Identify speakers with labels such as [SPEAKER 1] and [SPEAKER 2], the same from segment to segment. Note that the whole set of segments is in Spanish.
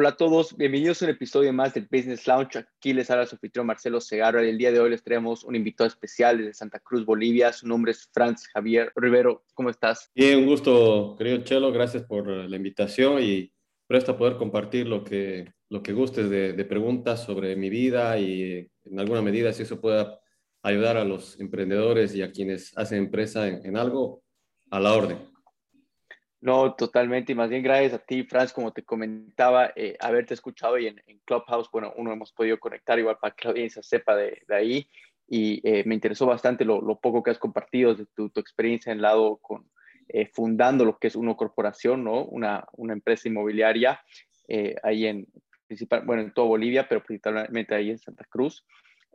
[SPEAKER 1] Hola a todos, bienvenidos a un episodio más del Business Lounge. Aquí les habla su anfitrión Marcelo Segarra y el día de hoy les traemos un invitado especial desde Santa Cruz, Bolivia. Su nombre es Franz Javier Rivero. ¿Cómo estás?
[SPEAKER 2] Bien, un gusto, querido Chelo. Gracias por la invitación y presto a poder compartir lo que, lo que gustes de, de preguntas sobre mi vida y en alguna medida si eso pueda ayudar a los emprendedores y a quienes hacen empresa en, en algo, a la orden.
[SPEAKER 1] No, totalmente. Y más bien gracias a ti, Franz, como te comentaba, eh, haberte escuchado y en, Clubhouse, bueno, uno hemos podido conectar igual para que la audiencia sepa de, de ahí. Y eh, me interesó bastante lo, lo, poco que has compartido de tu, tu experiencia en lado con eh, fundando lo que es una corporación, ¿no? Una, una empresa inmobiliaria eh, ahí en, principal, bueno, en toda Bolivia, pero principalmente ahí en Santa Cruz.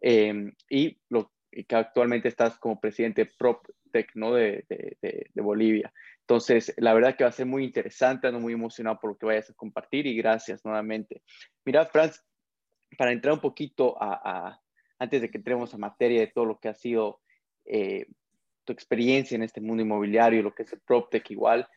[SPEAKER 1] Em, y lo que actualmente estás como presidente PropTech, ¿no? De, de, de Bolivia. Entonces, la verdad que va a ser muy interesante, ando muy emocionado por lo que vayas a compartir y gracias nuevamente. Mira, Franz, para entrar un poquito a, antes de que entremos a materia de todo lo que ha sido eh, tu experiencia en este mundo inmobiliario, lo que es el PropTech igual,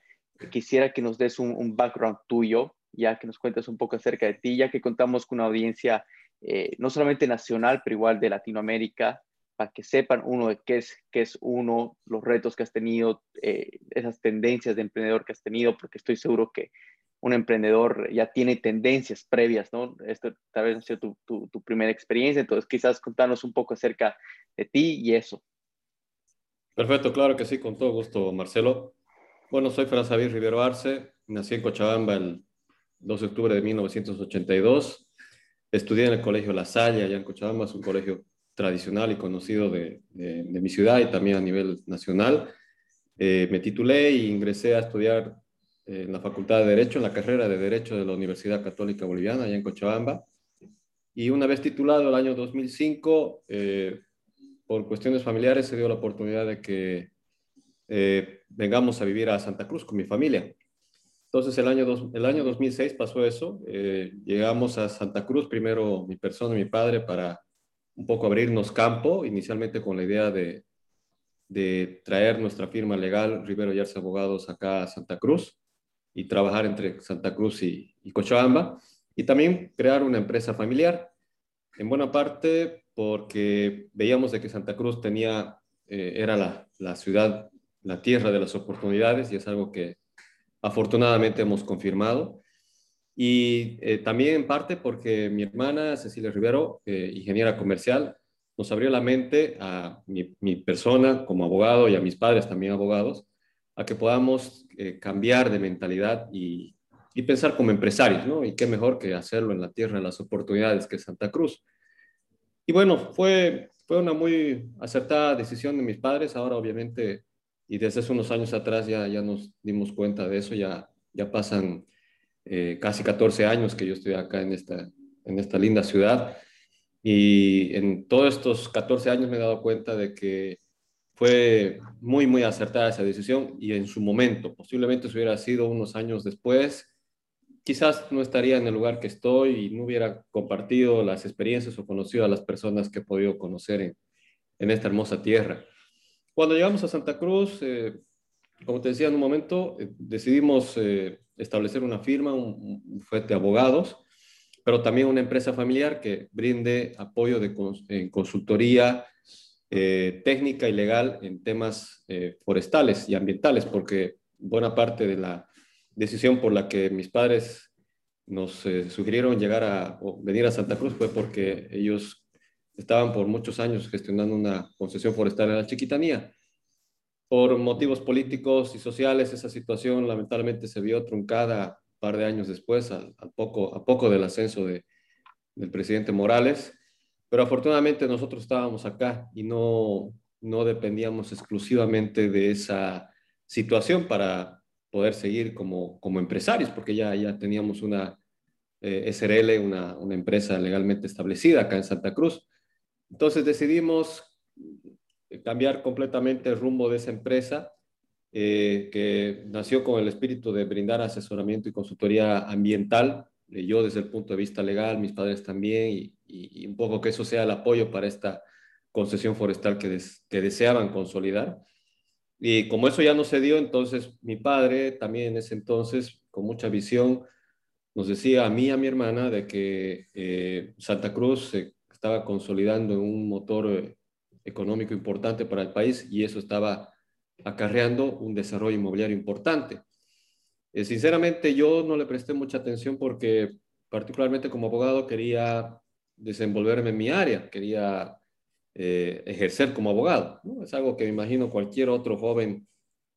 [SPEAKER 1] quisiera que nos des un, un, background tuyo, ya que nos cuentes un poco acerca de ti, ya que contamos con una audiencia eh, no solamente nacional, pero igual de Latinoamérica, para que sepan uno de qué es, qué es uno, los retos que has tenido, eh, esas tendencias de emprendedor que has tenido, porque estoy seguro que un emprendedor ya tiene tendencias previas, ¿no? Esto tal vez ha sido tu, tu, tu, primera experiencia, entonces quizás contarnos un poco acerca de ti y eso.
[SPEAKER 2] Perfecto, claro que sí, con todo gusto, Marcelo. Bueno, soy Franz Javier Rivero Arce, nací en Cochabamba el 2 de octubre de 1982, estudié en el Colegio La Salle, allá en Cochabamba, es un colegio tradicional y conocido de, mi ciudad y también a nivel nacional. Eh, me titulé e ingresé a estudiar en la Facultad de Derecho, en la carrera de Derecho de la Universidad Católica Boliviana, allá en Cochabamba. Y una vez titulado el año 2005, eh, por cuestiones familiares se dio la oportunidad de que eh, vengamos a vivir a Santa Cruz con mi familia. Entonces el año, dos, el año 2006 pasó eso, eh, llegamos a Santa Cruz, primero mi persona y mi padre, para un poco abrirnos campo, inicialmente con la idea de, de traer nuestra firma legal, Rivero y Arce Abogados, acá a Santa Cruz y trabajar entre Santa Cruz y, y Cochabamba, y también crear una empresa familiar. En buena parte porque veíamos de que Santa Cruz tenía, eh, era la, la ciudad, la tierra de las oportunidades, y es algo que afortunadamente hemos confirmado. Y eh, también en parte porque mi hermana Cecilia Rivero, eh, ingeniera comercial, nos abrió la mente a mi, persona como abogado y a mis padres también abogados, a que podamos eh, cambiar de mentalidad y, y, pensar como empresarios, ¿no? Y qué mejor que hacerlo en la tierra de las oportunidades que Santa Cruz. Y bueno, fue, fue una muy acertada decisión de mis padres. Ahora, obviamente, y desde hace unos años atrás ya, ya nos dimos cuenta de eso, ya, ya pasan eh, casi 14 años que yo estoy acá en esta, en esta linda ciudad. Y en todos estos 14 años me he dado cuenta de que fue muy, muy acertada esa decisión y en su momento, posiblemente si hubiera sido unos años después, quizás no estaría en el lugar que estoy y no hubiera compartido las experiencias o conocido a las personas que he podido conocer en, en esta hermosa tierra. Cuando llegamos a Santa Cruz, eh, como te decía en un momento, eh, decidimos eh, establecer una firma, un, un fuete de abogados, pero también una empresa familiar que brinde apoyo de en consultoría eh, técnica y legal en temas forestales y ambientales, porque buena parte de la decisión por la que mis padres nos sugirieron llegar a o venir a Santa Cruz fue porque ellos estaban por muchos años gestionando una concesión forestal en la Chiquitanía por motivos políticos y sociales, esa situación lamentablemente se vio truncada un par de años después, a, a poco, a poco del ascenso de, del presidente Morales. Pero afortunadamente nosotros estábamos acá y no, no dependíamos exclusivamente de esa situación para poder seguir como, como empresarios, porque ya, ya teníamos una eh, SRL, una, una empresa legalmente establecida acá en Santa Cruz. Entonces decidimos cambiar completamente el rumbo de esa empresa, eh, que nació con el espíritu de brindar asesoramiento y consultoría ambiental, eh, yo desde el punto de vista legal, mis padres también, y, y, y, un poco que eso sea el apoyo para esta concesión forestal que, des, que deseaban consolidar. Y como eso ya no se dio, entonces mi padre también en ese entonces, con mucha visión, nos decía a mí y a mi hermana de que eh, Santa Cruz se estaba consolidando en un motor eh, económico importante para el país y eso estaba acarreando un desarrollo inmobiliario importante. Eh, sinceramente, yo no le presté mucha atención porque particularmente como abogado quería desenvolverme en mi área, quería ejercer como abogado. Es algo que me imagino cualquier otro joven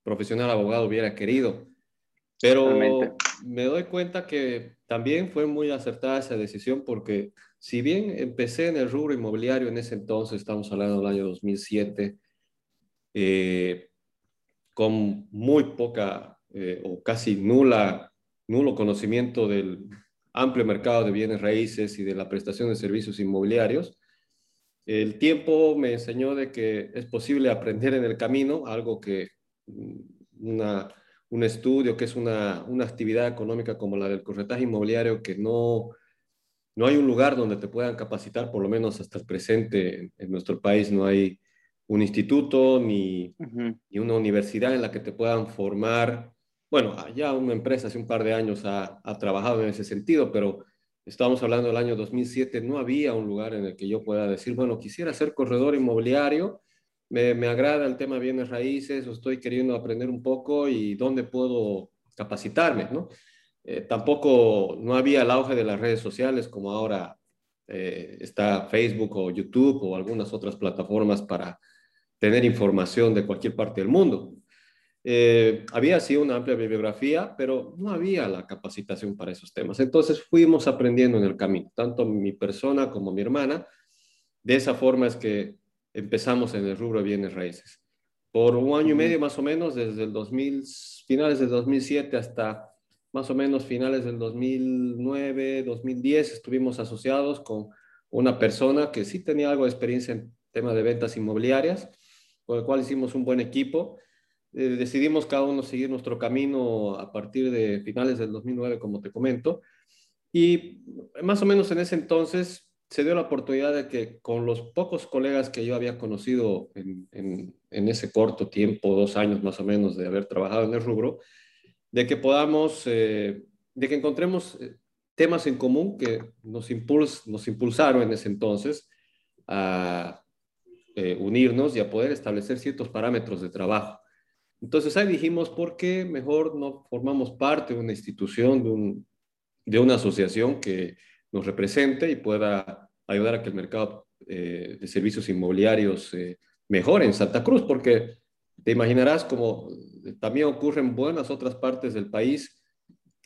[SPEAKER 2] profesional abogado hubiera querido. Pero me doy cuenta que también fue muy acertada esa decisión porque si bien empecé en el rubro inmobiliario en ese entonces, estamos hablando del año 2007, eh, con muy poca eh, o casi nula, nulo conocimiento del amplio mercado de bienes raíces y de la prestación de servicios inmobiliarios, el tiempo me enseñó de que es posible aprender en el camino, algo que mm, una un estudio que es una, actividad económica como la del corretaje inmobiliario, que no, no hay un lugar donde te puedan capacitar, por lo menos hasta el presente en, nuestro país no hay un instituto ni, ni, una universidad en la que te puedan formar. Bueno, ya una empresa hace un par de años ha, ha trabajado en ese sentido, pero estamos hablando del año 2007, no había un lugar en el que yo pueda decir, bueno, quisiera ser corredor inmobiliario me, agrada el tema bienes raíces o estoy queriendo aprender un poco y dónde puedo capacitarme, ¿no? Eh, tampoco no había el auge de las redes sociales como ahora eh, está Facebook o YouTube o algunas otras plataformas para tener información de cualquier parte del mundo. Eh, había sí una amplia bibliografía, pero no había la capacitación para esos temas. Entonces fuimos aprendiendo en el camino, tanto mi persona como mi hermana. De esa forma es que empezamos en el rubro de bienes raíces. Por un año y medio más o menos, desde el 2000, finales del 2007 hasta más o menos finales del 2009, 2010, estuvimos asociados con una persona que sí tenía algo de experiencia en tema de ventas inmobiliarias, con el cual hicimos un buen equipo. Eh, decidimos cada uno seguir nuestro camino a partir de finales del 2009, como te comento. Y más o menos en ese entonces se dio la oportunidad de que con los pocos colegas que yo había conocido en, en, ese corto tiempo, dos años más o menos de haber trabajado en el rubro, de que podamos, eh, de que encontremos eh, temas en común que nos, impuls, nos impulsaron en ese entonces a eh, unirnos y a poder establecer ciertos parámetros de trabajo. Entonces ahí dijimos, ¿por qué mejor no formamos parte de una institución, de, un, de una asociación que nos represente y pueda ayudar a que el mercado eh, de servicios inmobiliarios eh, mejore en Santa Cruz, porque te imaginarás como también ocurre en buenas otras partes del país,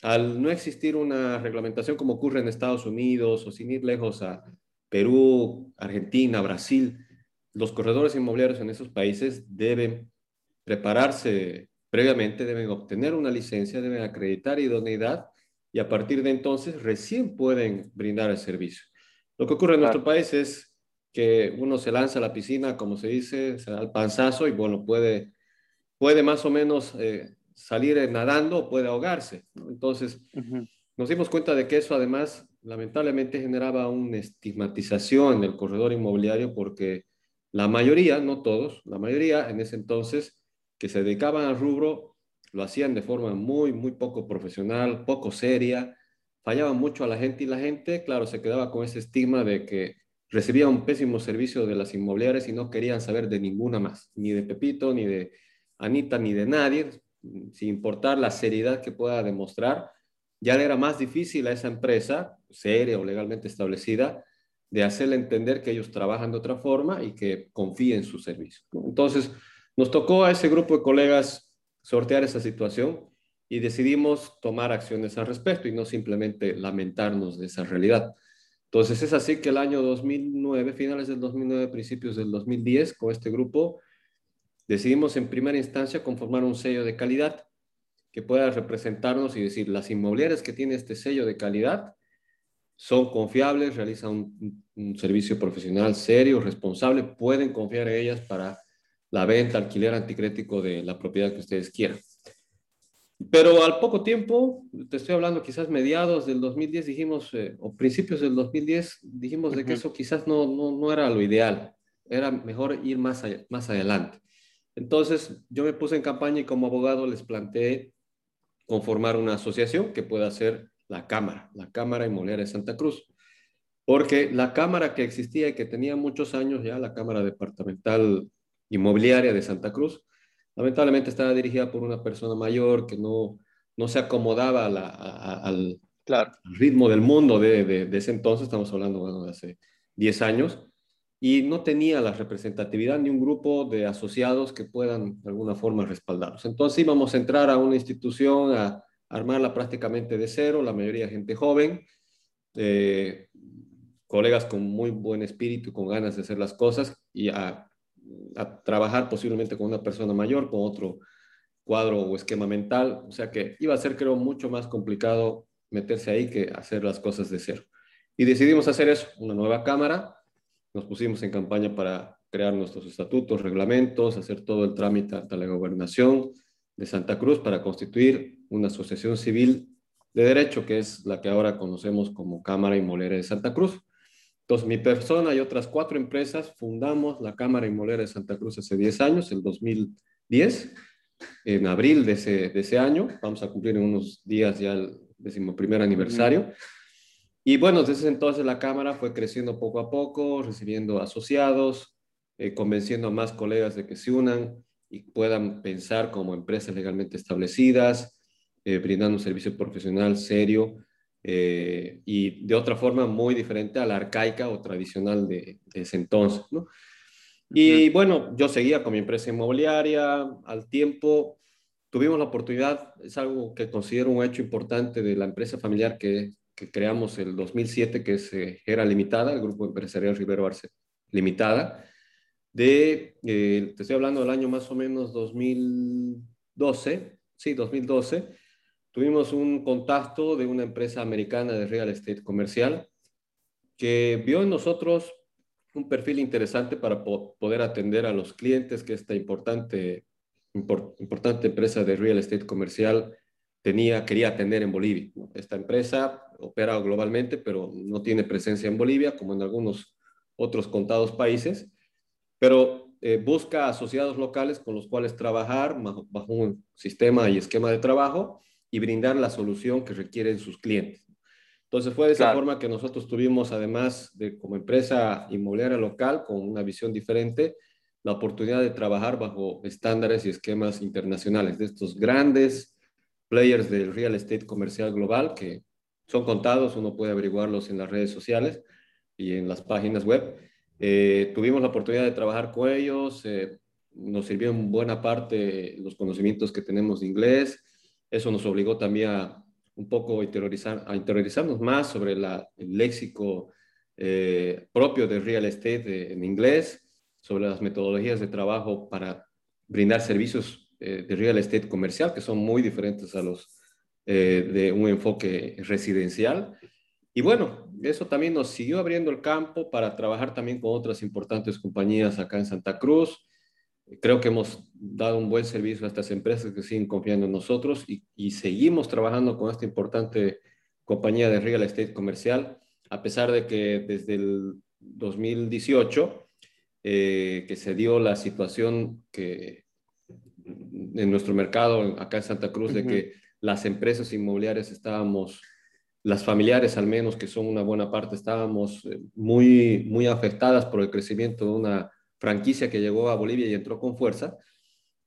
[SPEAKER 2] al no existir una reglamentación como ocurre en Estados Unidos o sin ir lejos a Perú, Argentina, Brasil, los corredores inmobiliarios en esos países deben prepararse previamente, deben obtener una licencia, deben acreditar idoneidad y a partir de entonces recién pueden brindar el servicio. Lo que ocurre en nuestro país es que uno se lanza a la piscina, como se dice, se da el panzazo y bueno, puede, puede más o menos eh, salir nadando o puede ahogarse. Entonces, nos dimos cuenta de que eso además lamentablemente generaba una estigmatización en el corredor inmobiliario porque la mayoría, no todos, la mayoría en ese entonces que se dedicaban al rubro lo hacían de forma muy, muy poco profesional, poco seria, fallaban mucho a la gente y la gente, claro, se quedaba con ese estigma de que recibía un pésimo servicio de las inmobiliarias y no querían saber de ninguna más, ni de Pepito, ni de Anita, ni de nadie, sin importar la seriedad que pueda demostrar. Ya le era más difícil a esa empresa, seria o legalmente establecida, de hacerle entender que ellos trabajan de otra forma y que confíen en su servicio. Entonces, nos tocó a ese grupo de colegas sortear esa situación y decidimos tomar acciones al respecto y no simplemente lamentarnos de esa realidad. Entonces es así que el año 2009, finales del 2009, principios del 2010, con este grupo, decidimos en primera instancia conformar un sello de calidad que pueda representarnos y decir, las inmobiliarias que tienen este sello de calidad son confiables, realizan un, un servicio profesional serio, responsable, pueden confiar en ellas para la venta, alquiler anticrético de la propiedad que ustedes quieran. Pero al poco tiempo, te estoy hablando quizás mediados del 2010, dijimos, eh, o principios del 2010, dijimos de que eso quizás no, no, no, era lo ideal, era mejor ir más, más adelante. Entonces yo me puse en campaña y como abogado les planteé conformar una asociación que pueda ser la Cámara, la Cámara Inmobiliaria de Santa Cruz. Porque la Cámara que existía y que tenía muchos años ya, la Cámara Departamental Inmobiliaria de Santa Cruz, lamentablemente estaba dirigida por una persona mayor que no, no se acomodaba al, ritmo del mundo de, de, ese entonces, estamos hablando de hace 10 años, y no tenía la representatividad ni un grupo de asociados que puedan de alguna forma respaldarlos. Entonces íbamos a entrar a una institución, a armarla prácticamente de cero, la mayoría gente joven, eh, colegas con muy buen espíritu, con ganas de hacer las cosas y a, a trabajar posiblemente con una persona mayor, con otro cuadro o esquema mental. O sea que iba a ser, creo, mucho más complicado meterse ahí que hacer las cosas de cero. Y decidimos hacer eso, una nueva cámara nos pusimos en campaña para crear nuestros estatutos, reglamentos, hacer todo el trámite ante la gobernación de Santa Cruz para constituir una asociación civil de derecho, que es la que ahora conocemos como Cámara Inmobiliaria de Santa Cruz. Entonces, mi persona y otras cuatro empresas fundamos la Cámara Inmobiliaria de Santa Cruz hace 10 años, el 2010, en abril de ese, de ese año. Vamos a cumplir en unos días ya el decimoprimer aniversario. Y bueno, desde entonces la Cámara fue creciendo poco a poco, recibiendo asociados, eh, convenciendo a más colegas de que se unan y puedan pensar como empresas legalmente establecidas, eh, brindando un servicio profesional serio eh, y de otra forma muy diferente a la arcaica o tradicional de, ese entonces. ¿no? Y bueno, yo seguía con mi empresa inmobiliaria, al tiempo tuvimos la oportunidad, es algo que considero un hecho importante de la empresa familiar que que creamos el 2007, que es eh, era limitada, el Grupo Empresarial Rivero Arce Limitada, de, eh, te estoy hablando del año más o menos 2012, sí, 2012, tuvimos un contacto de una empresa americana de real estate comercial que vio en nosotros un perfil interesante para poder atender a los clientes que esta importante, importante empresa de real estate comercial tenía, quería atender en Bolivia. Esta empresa opera globalmente, pero no tiene presencia en Bolivia, como en algunos otros contados países, pero eh, busca asociados locales con los cuales trabajar bajo, un sistema y esquema de trabajo y brindar la solución que requieren sus clientes. Entonces fue de esa forma que nosotros tuvimos, además de como empresa inmobiliaria local, con una visión diferente, la oportunidad de trabajar bajo estándares y esquemas internacionales de estos grandes players del real estate comercial global que son contados, uno puede averiguarlos en las redes sociales y en las páginas web. Eh, tuvimos la oportunidad de trabajar con ellos, eh, nos sirvió en buena parte los conocimientos que tenemos de inglés, eso nos obligó también a un poco interiorizar, a interiorizarnos más sobre la, el léxico eh, propio de real estate en inglés, sobre las metodologías de trabajo para brindar servicios de real estate comercial, que son muy diferentes a los eh, de un enfoque residencial. Y bueno, eso también nos siguió abriendo el campo para trabajar también con otras importantes compañías acá en Santa Cruz. Creo que hemos dado un buen servicio a estas empresas que siguen confiando en nosotros y, seguimos trabajando con esta importante compañía de real estate comercial, a pesar de que desde el 2018, eh, que se dio la situación que en nuestro mercado acá en Santa Cruz, de que las empresas inmobiliarias estábamos, las familiares al menos, que son una buena parte, estábamos eh, muy, muy afectadas por el crecimiento de una franquicia que llegó a Bolivia y entró con fuerza.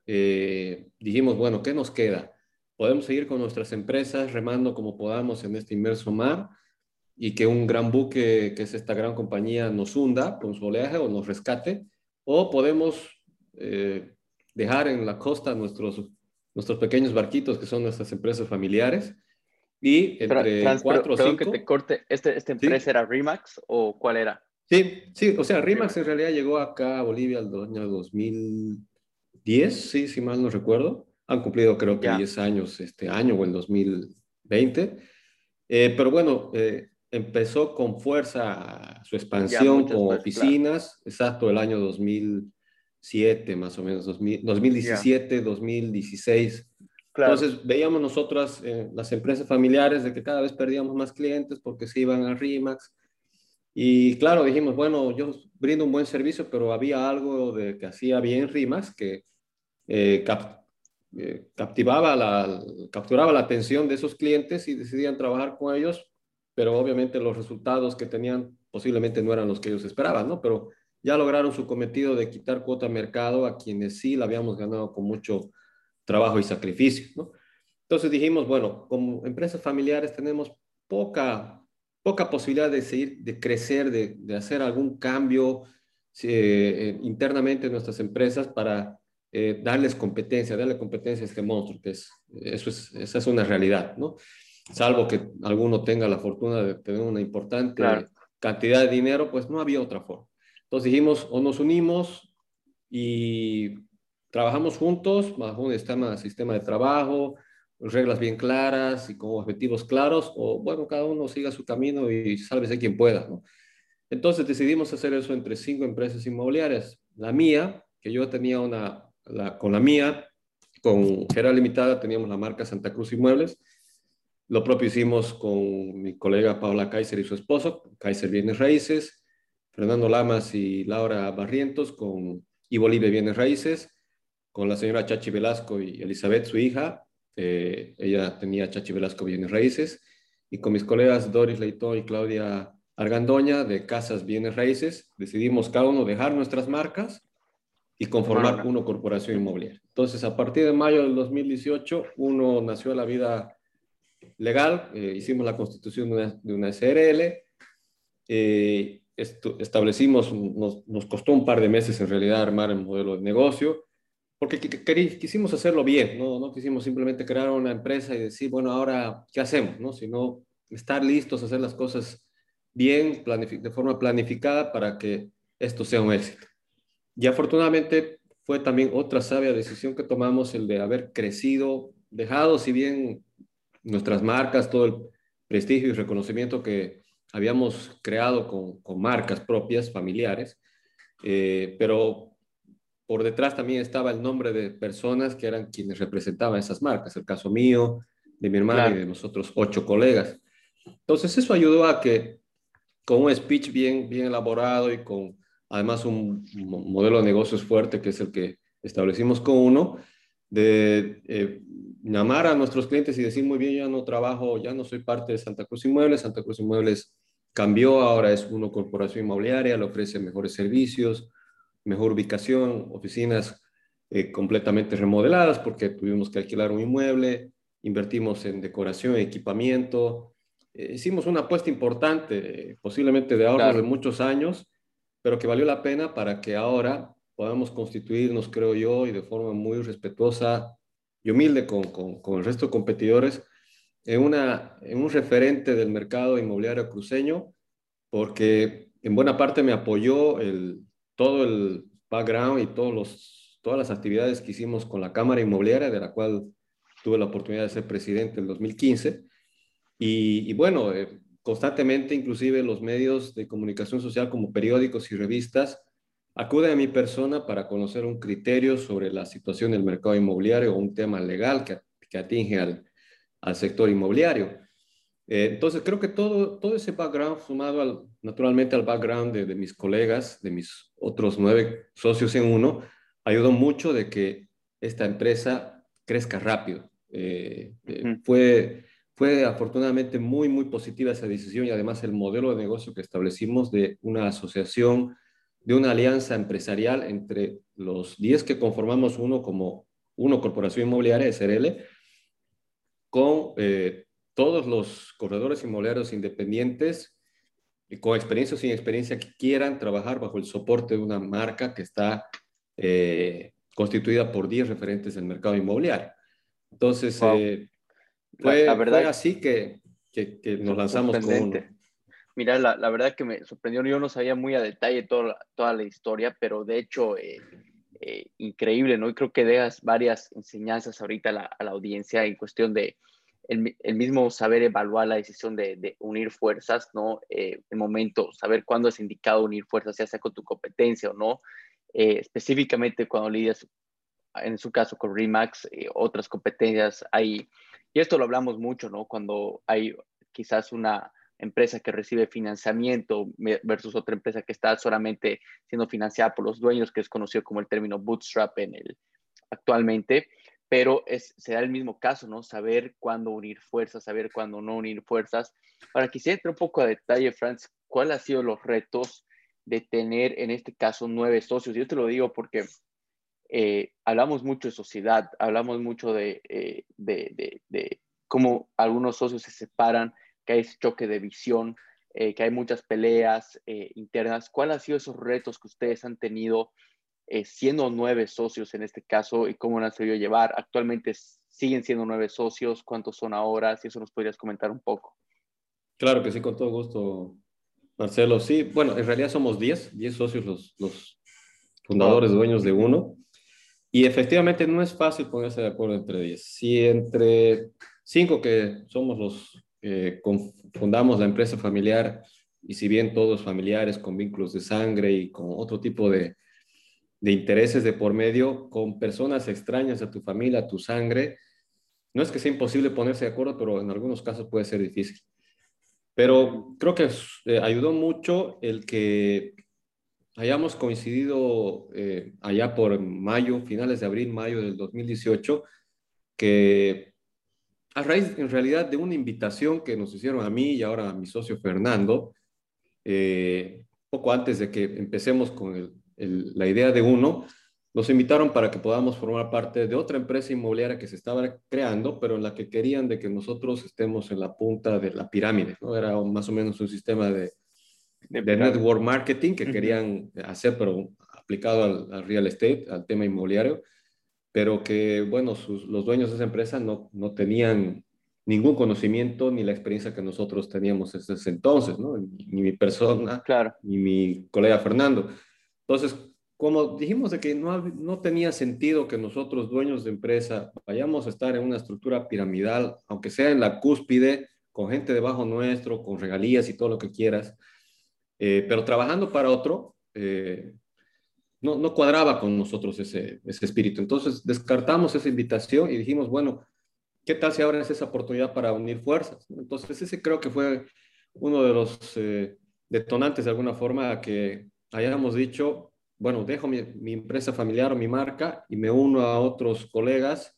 [SPEAKER 2] Eh, dijimos, bueno, ¿qué nos queda? Podemos seguir con nuestras empresas remando como podamos en este inmerso mar y que un gran buque, que es esta gran compañía, nos hunda con su oleaje o nos rescate, o podemos eh, dejar en la costa nuestros nuestros pequeños barquitos, que son nuestras empresas familiares. Y entre cuatro o cinco...
[SPEAKER 1] que te corte, ¿este, ¿esta empresa era Remax o cuál era?
[SPEAKER 2] Sí, sí, o sea, Remax en realidad llegó acá a Bolivia el año 2010, sí, si mal no recuerdo. Han cumplido creo que 10 años este año o el 2020. Eh, pero bueno, eh, empezó con fuerza su expansión con oficinas, exacto, el año 2000 más o menos, 2017, 2016. Entonces veíamos nosotras, eh, las empresas familiares, de que cada vez perdíamos más clientes porque se iban a RIMAX. Y claro, dijimos, bueno, yo brindo un buen servicio, pero había algo de que hacía bien RIMAX, que eh, eh, captivaba la, capturaba la atención de esos clientes y decidían trabajar con ellos, pero obviamente los resultados que tenían posiblemente no eran los que ellos esperaban, ¿no? Pero ya lograron su cometido de quitar cuota mercado a quienes sí la habíamos ganado con mucho trabajo y sacrificio, ¿no? Entonces dijimos, bueno, como empresas familiares tenemos poca, poca posibilidad de seguir, de crecer, de, de hacer algún cambio eh, internamente en nuestras empresas para eh, darles competencia, darle competencia a este monstruo, que es, eso es, esa es una realidad, ¿no? Salvo que alguno tenga la fortuna de tener una importante cantidad de dinero, pues no había otra forma. Entonces dijimos, o nos unimos y trabajamos juntos bajo un sistema, sistema de trabajo, reglas bien claras y con objetivos claros, o bueno, cada uno siga su camino y sálvese quien pueda, ¿no? Entonces decidimos hacer eso entre cinco empresas inmobiliarias. La mía, que yo tenía una, con la mía, con Gera Limitada, teníamos la marca Santa Cruz Inmuebles. Lo propio hicimos con mi colega Paula Kaiser y su esposo, Kaiser Bienes Raíces, Fernando Lamas y Laura Barrientos con Y Bolivia Bienes Raíces, con la señora Chachi Velasco y Elizabeth, su hija. Eh, ella tenía Chachi Velasco Bienes Raíces. Y con mis colegas Doris Leitón y Claudia Argandoña de Casas Bienes Raíces, decidimos cada uno dejar nuestras marcas y conformar una corporación inmobiliaria. Entonces, a partir de mayo del 2018, uno nació a la vida legal, eh, hicimos la constitución de una, SRL, eh, establecimos, nos, nos, costó un par de meses en realidad armar el modelo de negocio, porque quisimos hacerlo bien, ¿no? no quisimos simplemente crear una empresa y decir, bueno, ahora, ¿qué hacemos? ¿no? Sino estar listos hacer las cosas bien, de forma planificada para que esto sea un éxito. Y afortunadamente fue también otra sabia decisión que tomamos el de haber crecido, dejado si bien nuestras marcas, todo el prestigio y reconocimiento que habíamos creado con, con marcas propias, familiares, eh, pero por detrás también estaba el nombre de personas que eran quienes representaban esas marcas, el caso mío, de mi hermana y de nosotros ocho colegas. Entonces eso ayudó a que con un speech bien, bien elaborado y con además un modelo de negocios fuerte que es el que establecimos con uno, de eh, llamar a nuestros clientes y decir, muy bien, ya no trabajo, ya no soy parte de Santa Cruz Inmuebles, Santa Cruz Inmuebles cambió, ahora es una corporación inmobiliaria, le ofrece mejores servicios, mejor ubicación, oficinas eh, completamente remodeladas porque tuvimos que alquilar un inmueble, invertimos en decoración, equipamiento, eh, hicimos una apuesta importante, posiblemente de ahorro de muchos años, pero que valió la pena para que ahora podamos constituirnos, creo yo, y de forma muy respetuosa y humilde con, con, el resto de competidores, en, una, en un referente del mercado inmobiliario cruceño, porque en buena parte me apoyó el, todo el background y todos los, todas las actividades que hicimos con la Cámara Inmobiliaria, de la cual tuve la oportunidad de ser presidente en 2015 y, bueno, eh, constantemente, inclusive los medios de comunicación social como periódicos y revistas, acuden a mi persona para conocer un criterio sobre la situación del mercado inmobiliario o un tema legal que, que atinge al, al, sector inmobiliario. Eh, entonces, creo que todo, todo ese background, sumado al, naturalmente al background de, de, mis colegas, de mis otros nueve socios en uno, ayudó mucho de que esta empresa crezca rápido. Eh, fue fue afortunadamente muy, muy positiva esa decisión y además el modelo de negocio que establecimos de una asociación, de una alianza empresarial entre los 10 que conformamos uno como uno Corporación Inmobiliaria, SRL, con eh, todos los corredores inmobiliarios independientes y con experiencia o sin experiencia que quieran trabajar bajo el soporte de una marca que está eh, constituida por 10 referentes del mercado inmobiliario. Entonces, eh, fue, la, verdad, así que, que, nos lanzamos con uno.
[SPEAKER 1] Mira, la, la, verdad que me sorprendió, yo no sabía muy a detalle toda, toda la historia, pero de hecho, eh, eh, increíble, ¿no? Y creo que dejas varias enseñanzas ahorita a la, a la audiencia en cuestión de el, mismo saber evaluar la decisión de, unir fuerzas, ¿no? Eh, el momento, saber cuándo es indicado unir fuerzas, ya sea con tu competencia o no, específicamente cuando lidias, en su caso con Remax, otras competencias, hay y esto lo hablamos mucho, ¿no? Cuando hay quizás una empresa que recibe financiamiento versus otra empresa que está solamente siendo financiada por los dueños, que es conocido como el término bootstrap en el, actualmente. Pero es, será el mismo caso, ¿no? Saber cuándo unir fuerzas, saber cuándo no unir fuerzas. Para que se entre un poco a detalle, Franz, ¿cuáles han sido los retos de tener en este caso nueve socios? Yo te lo digo porque eh, hablamos mucho de sociedad, hablamos mucho de, eh, de, de, cómo algunos socios se separan, que hay ese choque de visión, eh, que hay muchas peleas internas. ¿Cuáles han sido esos retos que ustedes han tenido siendo nueve socios en este caso y cómo han sabido llevar? Actualmente siguen siendo nueve socios, ¿cuántos son ahora? Si eso nos podrías comentar un poco.
[SPEAKER 2] Claro que sí, con todo gusto, Marcelo. Sí, bueno, en realidad somos diez, diez socios los, los fundadores, dueños de uno. Y efectivamente no es fácil ponerse de acuerdo entre 10. Si entre cinco que somos los que fundamos la empresa familiar, y si bien todos familiares con vínculos de sangre y con otro tipo de, de intereses de por medio, con personas extrañas a tu familia, a tu sangre, no es que sea imposible ponerse de acuerdo, pero en algunos casos puede ser difícil. Pero creo que eh, ayudó mucho el que hayamos coincidido eh, allá por mayo, finales de abril, mayo del 2018, que a raíz en realidad de una invitación que nos hicieron a mí y ahora a mi socio Fernando, eh, poco antes de que empecemos con la idea de uno, nos invitaron para que podamos formar parte de otra empresa inmobiliaria que se estaba creando, pero en la que querían de que nosotros estemos en la punta de la pirámide, ¿no? Era más o menos un sistema de, de, network marketing que querían hacer, pero aplicado al, real estate, al tema inmobiliario, pero que, bueno, los dueños de esa empresa no, no tenían ningún conocimiento ni la experiencia que nosotros teníamos desde ese entonces, ¿no? Ni, mi persona,
[SPEAKER 1] claro.
[SPEAKER 2] ni mi colega Fernando. Entonces, como dijimos de que no, no tenía sentido que nosotros, dueños de empresa, vayamos a estar en una estructura piramidal, aunque sea en la cúspide, con gente debajo nuestro, con regalías y todo lo que quieras, eh, pero trabajando para otro, eh, no, no, cuadraba con nosotros ese, ese, espíritu. Entonces descartamos esa invitación y dijimos, bueno, ¿qué tal si ahora es esa oportunidad para unir fuerzas? Entonces ese creo que fue uno de los eh, detonantes de alguna forma que hayamos dicho, bueno, dejo mi, mi, empresa familiar o mi marca y me uno a otros colegas,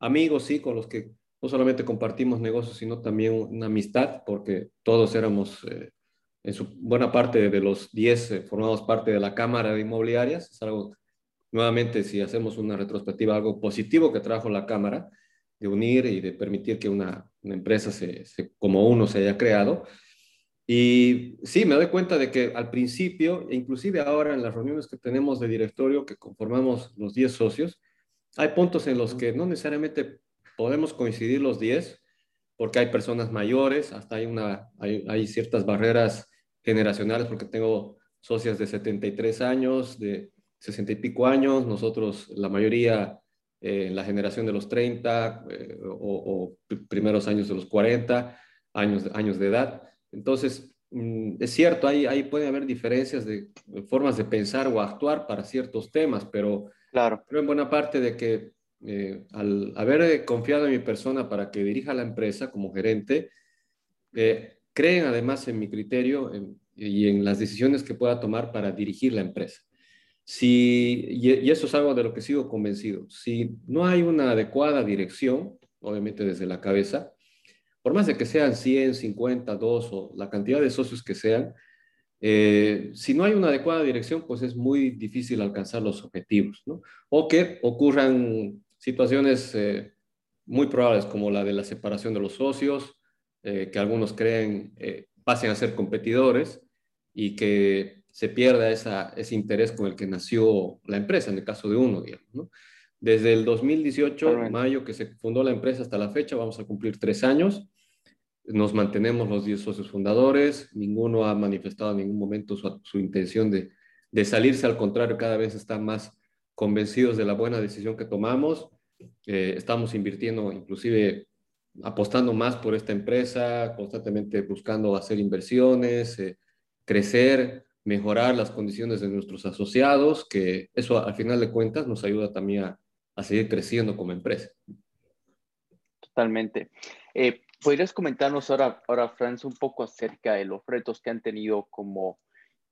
[SPEAKER 2] amigos, sí, con los que no solamente compartimos negocios, sino también una amistad, porque todos éramos en su buena parte de los 10 eh, formamos parte de la Cámara de Inmobiliarias. Es algo, nuevamente, si hacemos una retrospectiva, algo positivo que trajo la Cámara, de unir y de permitir que una, empresa se, como uno se haya creado. Y sí, me doy cuenta de que al principio, e inclusive ahora en las reuniones que tenemos de directorio, que conformamos los 10 socios, hay puntos en los que no necesariamente podemos coincidir los 10, porque hay personas mayores, hasta hay, una, hay, hay ciertas barreras generacionales, porque tengo socias de 73 años, de 60 y pico años, nosotros la mayoría eh, en la generación de los 30 eh, o, primeros años de los 40 años, años de edad. Entonces, mm, es cierto, ahí, ahí puede haber diferencias de, formas de pensar o actuar para ciertos temas, pero
[SPEAKER 1] claro.
[SPEAKER 2] creo en buena parte de que eh, al haber confiado en mi persona para que dirija la empresa como gerente, creen además en mi criterio y en las decisiones que pueda tomar para dirigir la empresa. Si, y, eso es algo de lo que sigo convencido. Si no hay una adecuada dirección, obviamente desde la cabeza, por más de que sean 100, 50, 2 o la cantidad de socios que sean, eh, si no hay una adecuada dirección, pues es muy difícil alcanzar los objetivos, ¿no? O que ocurran situaciones eh, muy probables como la de la separación de los socios, eh, que algunos creen eh, pasen a ser competidores y que se pierda esa, ese interés con el que nació la empresa, en el caso de uno, digamos. ¿no? Desde el 2018, mayo que se fundó la empresa hasta la fecha, vamos a cumplir tres años. Nos mantenemos los 10 socios fundadores, ninguno ha manifestado en ningún momento su, su intención de, de, salirse, al contrario, cada vez están más convencidos de la buena decisión que tomamos. Eh, estamos invirtiendo inclusive apostando más por esta empresa, constantemente buscando hacer inversiones, eh, crecer, mejorar las condiciones de nuestros asociados, que eso al final de cuentas nos ayuda también a, seguir creciendo como empresa.
[SPEAKER 1] Totalmente. Eh, ¿Podrías comentarnos ahora, ahora, Franz, un poco acerca de los retos que han tenido como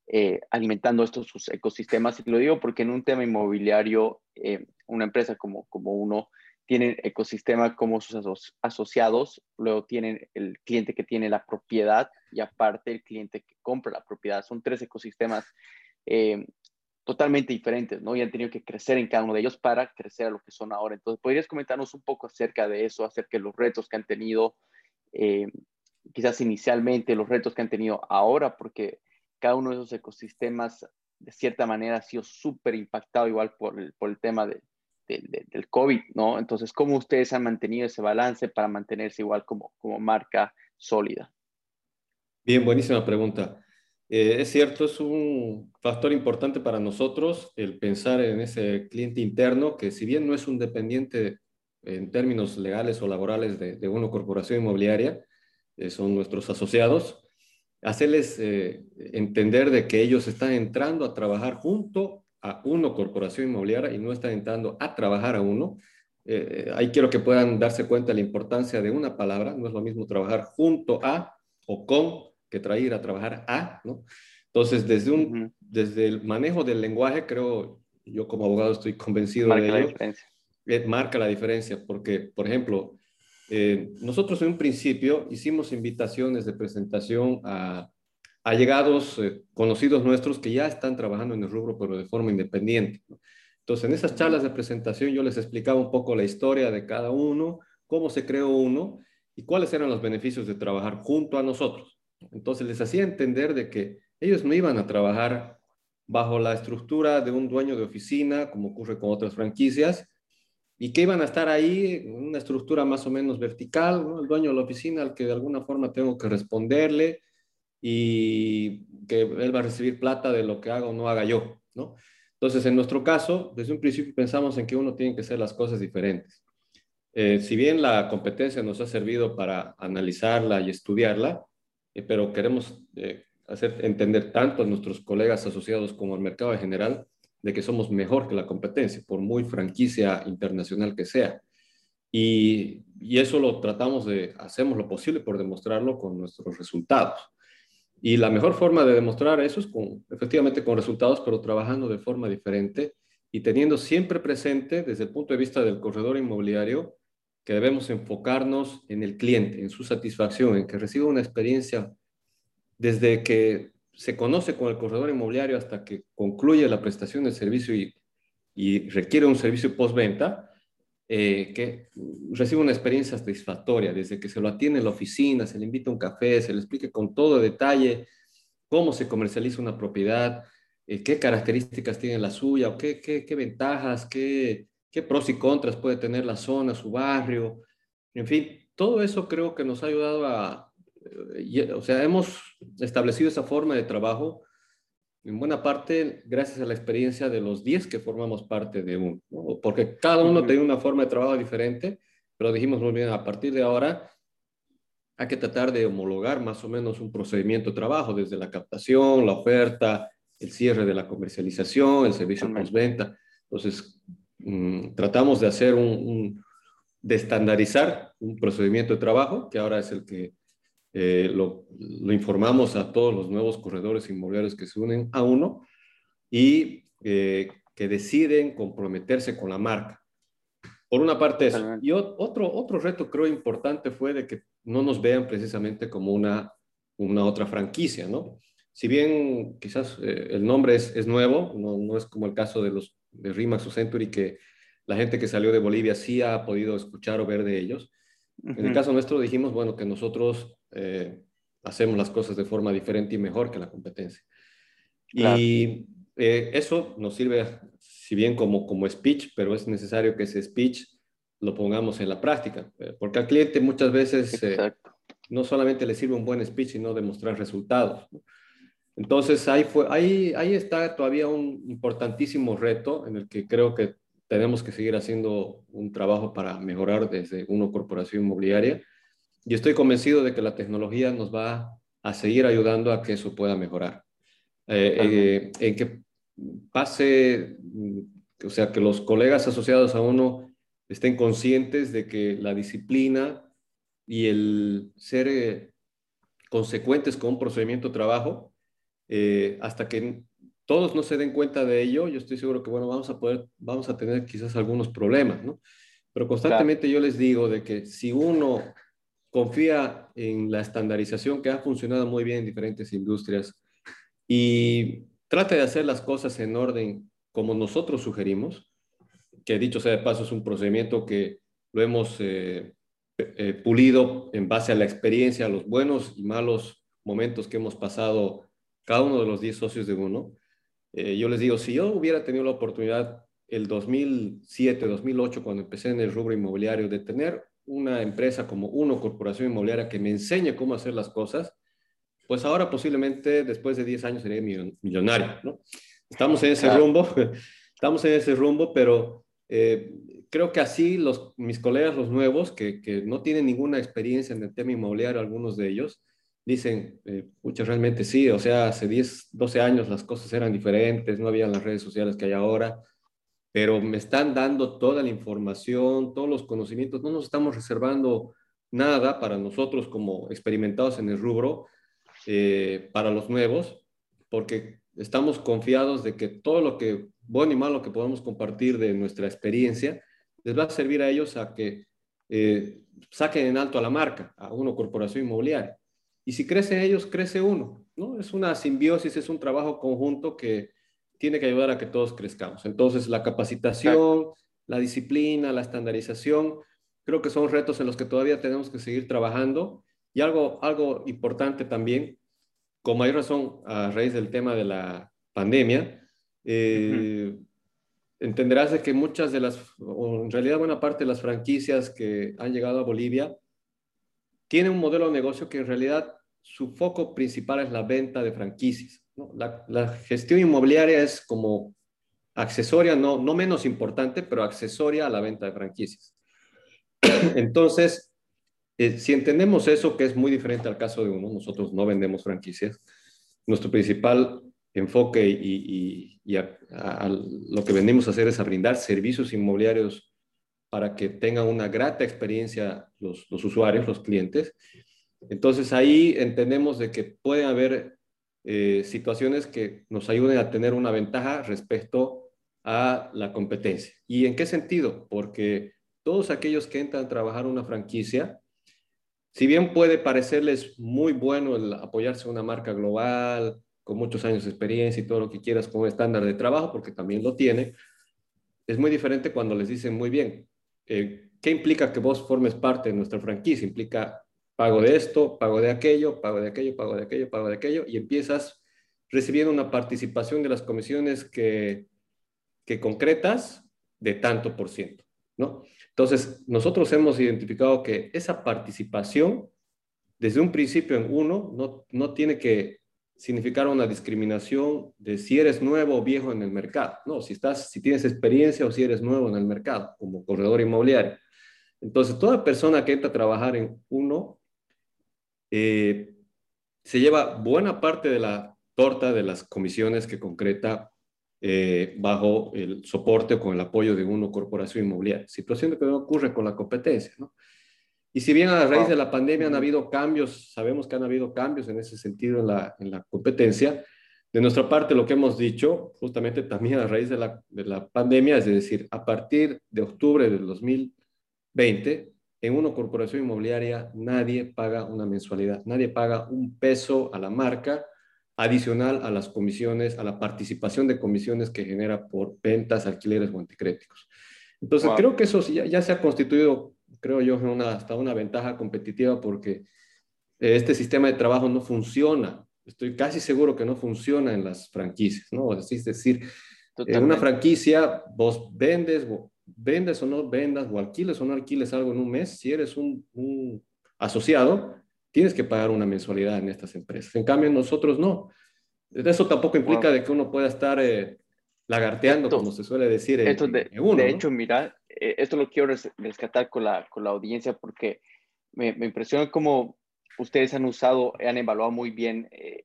[SPEAKER 1] eh, alimentando estos sus ecosistemas? Y lo digo porque en un tema inmobiliario, una empresa como, como uno tienen ecosistema como sus asociados, luego tienen el cliente que tiene la propiedad y aparte el cliente que compra la propiedad. Son tres ecosistemas eh, totalmente diferentes, ¿no? Y han tenido que crecer en cada uno de ellos para crecer a lo que son ahora. Entonces, ¿podrías comentarnos un poco acerca de eso, acerca de los retos que han tenido, eh, quizás inicialmente, los retos que han tenido ahora, porque cada uno de esos ecosistemas, de cierta manera, ha sido súper impactado igual por el, por el tema de, del COVID, ¿no? Entonces, ¿cómo ustedes han mantenido ese balance para mantenerse igual como, como marca sólida?
[SPEAKER 2] Bien, buenísima pregunta. Eh, es cierto, es un factor importante para nosotros el pensar en ese cliente interno que si bien no es un dependiente en términos legales o laborales de, una corporación inmobiliaria, eh, son nuestros asociados, hacerles eh, entender de que ellos están entrando a trabajar junto a una corporación inmobiliaria y no están entrando a trabajar a uno. ahí quiero que puedan darse cuenta de la importancia de una palabra, no es lo mismo trabajar junto a o con que traer a trabajar a, ¿no? Entonces, desde, un, desde el manejo del lenguaje, creo, yo como abogado estoy convencido
[SPEAKER 1] marca
[SPEAKER 2] de ello. Eh, marca la diferencia, porque, por ejemplo, eh, nosotros en un principio hicimos invitaciones de presentación a allegados eh, conocidos nuestros que ya están trabajando en el rubro, pero de forma independiente. Entonces, en esas charlas de presentación yo les explicaba un poco la historia de cada uno, cómo se creó uno y cuáles eran los beneficios de trabajar junto a nosotros. Entonces les hacía entender de que ellos no iban a trabajar bajo la estructura de un dueño de oficina, como ocurre con otras franquicias, y que iban a estar ahí una estructura más o menos vertical, el dueño de la oficina al que de alguna forma tengo que responderle y que él va a recibir plata de lo que haga o no haga yo, ¿no? Entonces, en nuestro caso, desde un principio pensamos en que uno tiene que hacer las cosas diferentes. Eh, si bien la competencia nos ha servido para analizarla y estudiarla, eh, pero queremos eh, hacer entender tanto a nuestros colegas asociados como al mercado en general de que somos mejor que la competencia, por muy franquicia internacional que sea. Y, y, eso lo tratamos de, hacemos lo posible por demostrarlo con nuestros resultados. Y la mejor forma de demostrar eso es con, efectivamente con resultados, pero trabajando de forma diferente y teniendo siempre presente desde el punto de vista del corredor inmobiliario que debemos enfocarnos en el cliente, en su satisfacción, en que reciba una experiencia desde que se conoce con el corredor inmobiliario hasta que concluye la prestación del servicio y, requiere un servicio postventa, eh, que reciba una experiencia satisfactoria, desde que se lo atiende en la oficina, se le invita a un café, se le explique con todo detalle cómo se comercializa una propiedad, eh, qué características tiene la suya, o qué, qué, qué ventajas, qué, qué pros y contras puede tener la zona, su barrio, en fin, todo eso creo que nos ha ayudado a, o sea, hemos establecido esa forma de trabajo. En buena parte gracias a la experiencia de los 10 que formamos parte de uno, porque cada uno tiene una forma de trabajo diferente, pero dijimos muy bien, a partir de ahora hay que tratar de homologar más o menos un procedimiento de trabajo, desde la captación, la oferta, el cierre de la comercialización, el servicio postventa. Entonces, Mm, tratamos de hacer un, de estandarizar un procedimiento de trabajo, que ahora es el que eh, lo, informamos a todos los nuevos corredores inmobiliarios que se unen a uno y eh, que deciden comprometerse con la marca. Por una parte eso. Y otro, otro reto creo importante fue de que no nos vean precisamente como una, una otra franquicia, ¿no? Si bien quizás eh, el nombre es, es nuevo, no, no, es como el caso de los de Rimax o Century que la gente que salió de Bolivia sí ha podido escuchar o ver de ellos. En el caso nuestro dijimos, bueno, que nosotros eh, hacemos las cosas de forma diferente y mejor que la competencia. Y eh, eso nos sirve, si bien como, como speech, pero es necesario que ese speech lo pongamos en la práctica, eh, porque al cliente muchas veces no solamente le sirve un buen speech, sino demostrar resultados. Entonces, ahí, fue, ahí, ahí está todavía un importantísimo reto en el que creo que tenemos que seguir haciendo un trabajo para mejorar desde una corporación inmobiliaria. Y estoy convencido de que la tecnología nos va a seguir ayudando a que eso pueda mejorar. Eh, eh, en que pase, mm, o sea, que los colegas asociados a uno estén conscientes de que la disciplina y el ser eh, consecuentes con un procedimiento de trabajo eh, hasta que todos no se den cuenta de ello, yo estoy seguro que, bueno, vamos a poder, vamos a tener quizás algunos problemas, ¿no? pero constantemente yo les digo de que si uno confía en la estandarización que ha funcionado muy bien en diferentes industrias y trata de hacer las cosas en orden como nosotros sugerimos, que dicho sea de paso es un procedimiento que lo hemos eh, eh, pulido en base a la experiencia, a los buenos y malos momentos que hemos pasado cada uno de los 10 socios de uno. Eh, yo les digo, si yo hubiera tenido la oportunidad el 2007, 2008, cuando empecé en el rubro inmobiliario, de tener una empresa como Uno Corporación Inmobiliaria que me enseñe cómo hacer las cosas, pues ahora posiblemente después de 10 años sería millonario, ¿no? Estamos en ese rumbo, estamos en ese rumbo, pero eh, creo que así los, mis colegas, los nuevos, que, que, no tienen ninguna experiencia en el tema inmobiliario, algunos de ellos, dicen, eh, realmente sí, o sea, hace 10, 12 años las cosas eran diferentes, no había las redes sociales que hay ahora, pero me están dando toda la información, todos los conocimientos, no nos estamos reservando nada para nosotros como experimentados en el rubro, eh, para los nuevos, porque estamos confiados de que todo lo que bueno y malo que podamos compartir de nuestra experiencia les va a servir a ellos a que eh, saquen en alto a la marca, a una corporación inmobiliaria. Y si crecen ellos, crece uno, ¿no? Es una simbiosis, es un trabajo conjunto que, tiene que ayudar a que todos crezcamos. Entonces, la capacitación, la disciplina, la estandarización, creo que son retos en los que todavía tenemos que seguir trabajando. Y algo, algo importante también, con mayor razón a raíz del tema de la pandemia, eh, entenderás de que muchas de las, o en realidad buena parte de las franquicias que han llegado a Bolivia, tienen un modelo de negocio que en realidad su foco principal es la venta de franquicias. La, gestión inmobiliaria es como accesoria, no, no menos importante, pero accesoria a la venta de franquicias. Entonces, eh, si entendemos eso, que es muy diferente al caso de uno, nosotros no vendemos franquicias, nuestro principal enfoque y, lo que venimos a hacer es a brindar servicios inmobiliarios para que tengan una grata experiencia los, los usuarios, los clientes. Entonces ahí entendemos de que puede haber eh, situaciones que nos ayuden a tener una ventaja respecto a la competencia. ¿Y en qué sentido? Porque todos aquellos que entran a trabajar una franquicia, si bien puede parecerles muy bueno el apoyarse a una marca global, con muchos años de experiencia y todo lo que quieras un estándar de trabajo, porque también lo tiene, es muy diferente cuando les dicen muy bien, eh, ¿qué implica que vos formes parte de nuestra franquicia? Implica pago de esto, pago de aquello, pago de aquello, pago de aquello, pago de aquello, y empiezas recibiendo una participación de las comisiones que, que concretas de tanto por ciento, ¿no? Entonces, nosotros hemos identificado que esa participación, desde un principio en uno, no, no tiene que significar una discriminación de si eres nuevo o viejo en el mercado, no, si, estás, si tienes experiencia o si eres nuevo en el mercado como corredor inmobiliario. Entonces, toda persona que entra a trabajar en uno eh, se lleva buena parte de la torta de las comisiones que concreta eh, bajo el soporte o con el apoyo de una corporación inmobiliaria. Situación que no ocurre con la competencia, ¿no? Y si bien a raíz de la pandemia han habido cambios, sabemos que han habido cambios en ese sentido en la, en la competencia, de nuestra parte lo que hemos dicho, justamente también a raíz de la, de la pandemia, es decir, a partir de octubre del 2020, en una corporación inmobiliaria nadie paga una mensualidad, nadie paga un peso a la marca adicional a las comisiones, a la participación de comisiones que genera por ventas, alquileres o anticréticos. Entonces, creo que eso ya, ya, se ha constituido, creo yo, una, hasta una ventaja competitiva porque eh, este sistema de trabajo no funciona. Estoy casi seguro que no funciona en las franquicias, ¿no? Es decir, en una franquicia vos vendes, vendes o no vendas, o alquiles o no alquiles algo en un mes, si eres un, asociado, tienes que pagar una mensualidad en estas empresas. En cambio, nosotros no. Eso tampoco implica de que uno pueda estar eh, lagarteando, como se suele decir.
[SPEAKER 1] esto de, de hecho, mira, eh, esto lo quiero rescatar con la, con la audiencia porque me, me impresiona cómo ustedes han usado, han evaluado muy bien eh,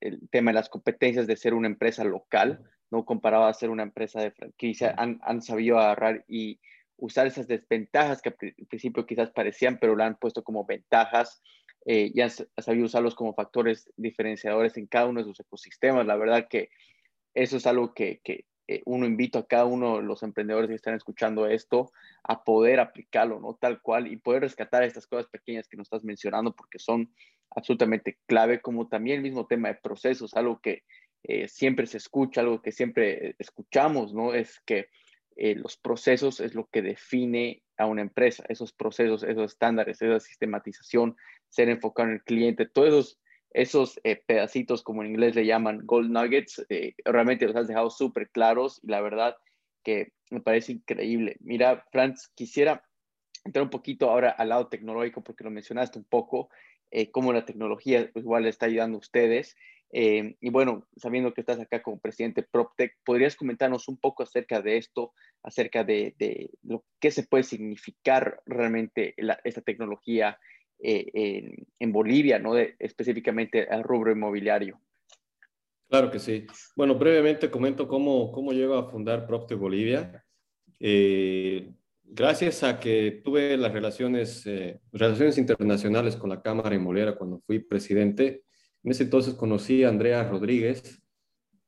[SPEAKER 1] el tema de las competencias de ser una empresa local no comparado a ser una empresa de franquicia, han, han sabido agarrar y usar esas desventajas que al principio quizás parecían, pero la han puesto como ventajas eh, y han, sabido usarlos como factores diferenciadores en cada uno de sus ecosistemas. La verdad que eso es algo que, que eh, uno invito a cada uno de los emprendedores que están escuchando esto a poder aplicarlo, ¿no? Tal cual y poder rescatar estas cosas pequeñas que nos estás mencionando porque son absolutamente clave, como también el mismo tema de procesos, algo que eh, siempre se escucha, algo que siempre escuchamos, ¿no? Es que eh, los procesos es lo que define a una empresa, esos procesos, esos estándares, esa sistematización, ser enfocado en el cliente, todos esos esos eh, pedacitos, como en inglés le llaman gold nuggets, eh, realmente los has dejado súper claros y la verdad que me parece increíble. Mira, Franz, quisiera entrar un poquito ahora al lado tecnológico porque lo mencionaste un poco, eh, cómo la tecnología igual está ayudando a ustedes. Y bueno, sabiendo que estás acá como presidente PropTech, ¿podrías comentarnos un poco acerca de esto, acerca de, lo que se puede significar realmente esta tecnología eh, en, Bolivia, ¿no? específicamente al rubro inmobiliario.
[SPEAKER 2] Claro que sí. Bueno, brevemente comento cómo, cómo llego a fundar Propte Bolivia. Eh, gracias a que tuve las relaciones, eh, relaciones internacionales con la Cámara Inmobiliaria cuando fui presidente, en ese entonces conocí a Andrea Rodríguez,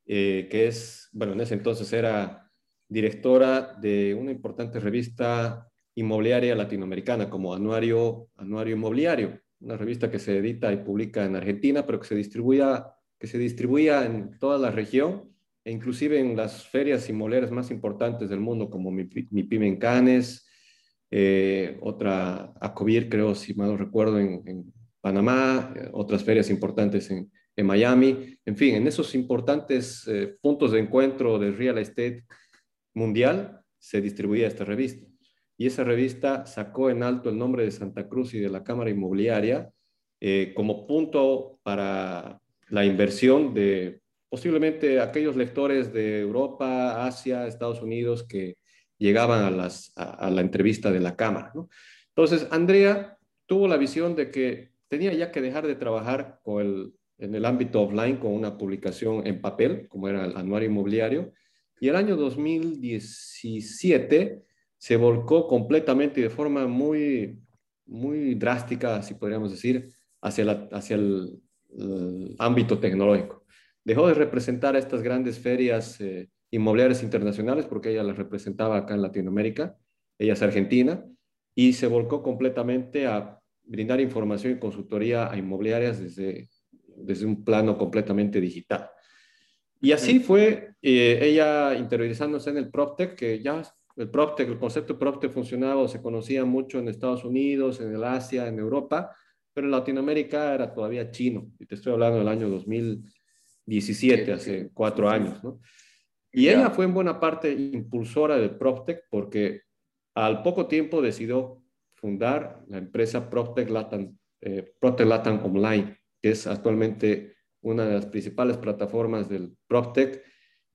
[SPEAKER 2] que es, bueno, en ese entonces era directora de una importante revista inmobiliaria latinoamericana como Anuario, Anuario Inmobiliario, una revista que se edita y publica en Argentina, pero que se distribuía, que se distribuía en toda la región e inclusive en las ferias inmobiliarias más importantes del mundo, como mi, mi Pyme en Cannes, eh, otra Acobir, creo, si mal no recuerdo, en, Panamá, otras ferias importantes en, Miami, en fin, en esos importantes eh, puntos de encuentro de real estate mundial se distribuía esta revista y esa revista sacó en alto el nombre de Santa Cruz y de la Cámara Inmobiliaria eh, como punto para la inversión de posiblemente aquellos lectores de Europa, Asia, Estados Unidos que llegaban a, las, a, la entrevista de la Cámara. Entonces, Andrea tuvo la visión de que tenía ya que dejar de trabajar con el, en el ámbito offline con una publicación en papel, como era el anuario inmobiliario, y el año 2017 se volcó completamente y de forma muy, muy drástica, si podríamos decir, hacia, hacia el, ámbito tecnológico. Dejó de representar estas grandes ferias eh, inmobiliarias internacionales porque ella las representaba acá en Latinoamérica, ella es argentina, y se volcó completamente a brindar información y consultoría a inmobiliarias desde, desde un plano completamente digital. Y así fue eh, ella interiorizándose en el PropTech, que ya el PropTech, el concepto PropTech funcionaba o se conocía mucho en Estados Unidos, en el Asia, en Europa, pero en Latinoamérica era todavía chino. Y te estoy hablando del año 2017, hace cuatro años, ¿no? Y ella fue en buena parte impulsora del PropTech porque al poco tiempo decidió fundar la empresa PropTech Latam, eh, Latam Online, que es actualmente una de las principales plataformas del PropTech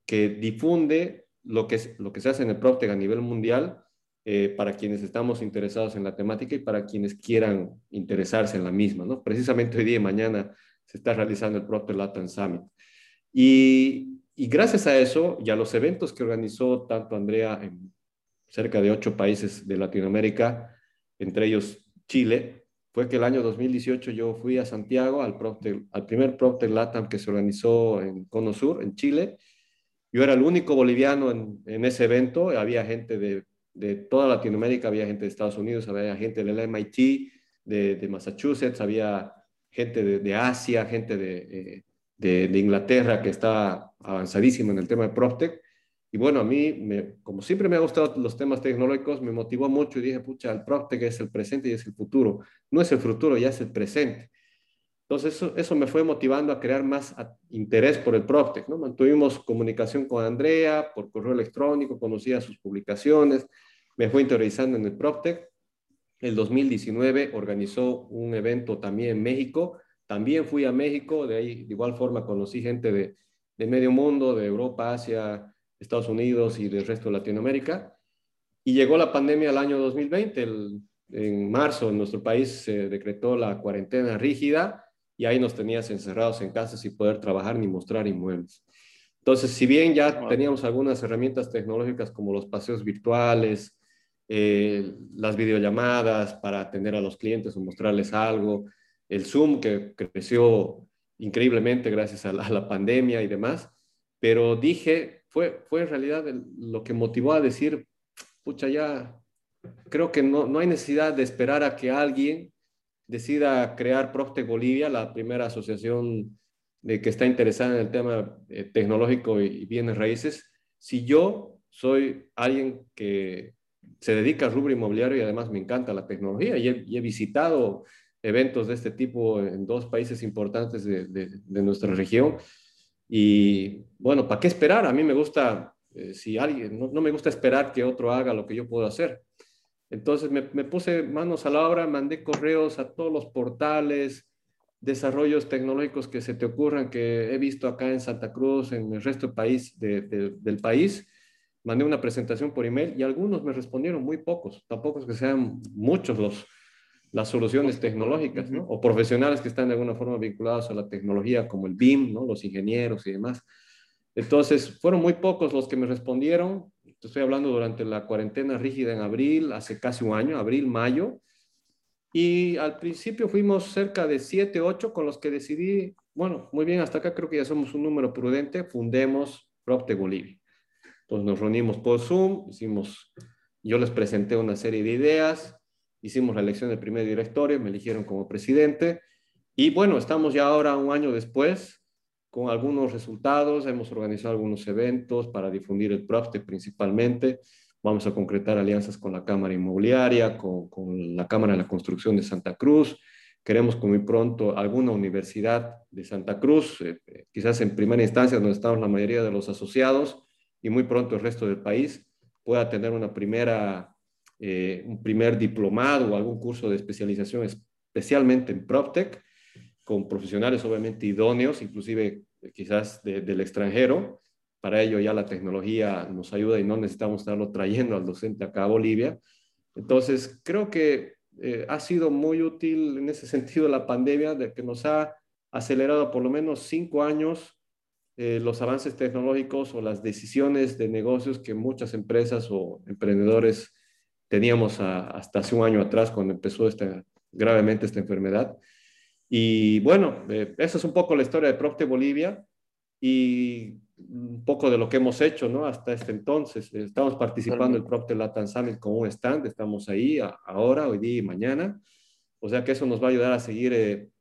[SPEAKER 2] que difunde lo que, lo que se hace en el PropTech a nivel mundial eh, para quienes estamos interesados en la temática y para quienes quieran interesarse en la misma. ¿no? Precisamente hoy día y mañana se está realizando el PropTech Latin Summit. Y, y, gracias a eso y a los eventos que organizó tanto Andrea en cerca de ocho países de Latinoamérica, entre ellos Chile, fue que el año 2018 yo fui a Santiago al, al primer PropTech Latam que se organizó en Cono Sur, en Chile, yo era el único boliviano en, ese evento, había gente de, toda Latinoamérica, había gente de Estados Unidos, había gente del MIT, de, Massachusetts, había gente de, Asia, gente eh, de, Inglaterra que estaba avanzadísimo en el tema de PropTech. Y bueno, a mí, me, como siempre me ha gustado los temas tecnológicos, me motivó mucho y dije, pucha, el PropTech es el presente y es el futuro. No es el futuro, ya es el presente. Entonces, eso, eso, me fue motivando a crear más interés por el PropTech. ¿no? Mantuvimos comunicación con Andrea por correo electrónico, conocía sus publicaciones, me fue interesando en el PropTech. El 2019 organizó un evento también en México. También fui a México, de ahí de igual forma conocí gente de, de medio mundo, de Europa, Asia, Estados Unidos y del resto de Latinoamérica. Y llegó la pandemia el año 2020. en marzo en nuestro país se decretó la cuarentena rígida y ahí nos tenías encerrados en casa sin poder trabajar ni mostrar inmuebles. Entonces, si bien ya teníamos algunas herramientas tecnológicas como los paseos virtuales, eh, las videollamadas para atender a los clientes o mostrarles algo, el Zoom que creció increíblemente gracias a la, pandemia y demás, pero dije, fue, fue en realidad lo que motivó a decir, pucha, ya creo que no, no hay necesidad de esperar a que alguien decida crear Procte Bolivia, la primera asociación de que está interesada en el tema eh, tecnológico y, bienes raíces, si yo soy alguien que se dedica al rubro inmobiliario y además me encanta la tecnología y he, visitado eventos de este tipo en dos países importantes de, de, nuestra región. Y bueno, ¿para qué esperar? A mí me gusta, eh, si alguien, no, no, me gusta esperar que otro haga lo que yo puedo hacer. Entonces me, puse manos a la obra, mandé correos a todos los portales, desarrollos tecnológicos que se te ocurran, que he visto acá en Santa Cruz, en el resto del país, del país. Mandé una presentación por email y algunos me respondieron, muy pocos, tampoco es que sean muchos los, las soluciones tecnológicas, ¿no? O profesionales que están de alguna forma vinculados a la tecnología, como el BIM, ¿no? Los ingenieros y demás. Entonces, fueron muy pocos los que me respondieron estoy hablando durante la cuarentena rígida en abril, hace casi un año, abril, mayo. Y al principio fuimos cerca de 7, 8 con los que decidí, bueno, muy bien, hasta acá creo que ya somos un número prudente, fundemos Propte Bolivia. Entonces nos reunimos por Zoom, hicimos, yo les presenté una serie de ideas, hicimos la elección del primer directorio, me eligieron como presidente y bueno, estamos ya ahora un año después con algunos resultados. Hemos organizado algunos eventos para difundir el PROPTE principalmente. Vamos a concretar alianzas con la Cámara Inmobiliaria, con, con, la Cámara de la Construcción de Santa Cruz. Queremos que muy pronto alguna universidad de Santa Cruz, eh, eh, quizás en primera instancia donde estamos la mayoría de los asociados y muy pronto el resto del país, pueda tener una primera, eh, un primer diplomado o algún curso de especialización especialmente en PropTech con profesionales obviamente idóneos, inclusive eh, quizás del extranjero. Para ello ya la tecnología nos ayuda y no necesitamos estarlo trayendo al docente acá a Bolivia. Entonces, creo que eh, ha sido muy útil en ese sentido la pandemia, de que nos ha acelerado por lo menos cinco años los avances tecnológicos o las decisiones de negocios que muchas empresas o emprendedores teníamos hasta hace un año atrás cuando empezó esta, gravemente esta enfermedad. Y bueno, eh, esa es un poco la historia de Procte Bolivia y un poco de lo que hemos hecho ¿no? hasta este entonces. Estamos participando en Procte Latin Summit con un stand, estamos ahí ahora, hoy día y mañana. O sea que eso nos va a ayudar a seguir eh,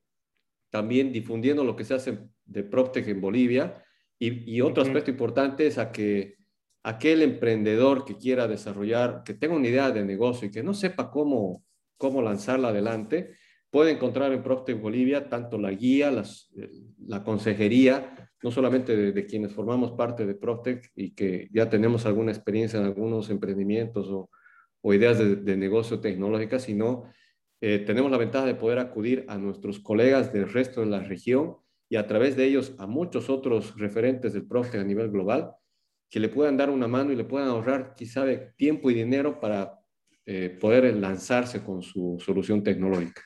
[SPEAKER 2] también difundiendo lo que se hace de Proctec en Bolivia. Y, y otro aspecto importante es a que aquel emprendedor que quiera desarrollar, que tenga una idea de negocio y que no sepa cómo, cómo lanzarla adelante, puede encontrar en Proctec Bolivia tanto la guía, eh, la consejería, no solamente de, quienes formamos parte de Proctec y que ya tenemos alguna experiencia en algunos emprendimientos o, ideas de, negocio tecnológica, sino eh, tenemos la ventaja de poder acudir a nuestros colegas del resto de la región y a través de ellos a muchos otros referentes del Proctec a nivel global que le puedan dar una mano y le puedan ahorrar quizá tiempo y dinero para eh, poder lanzarse con su solución tecnológica.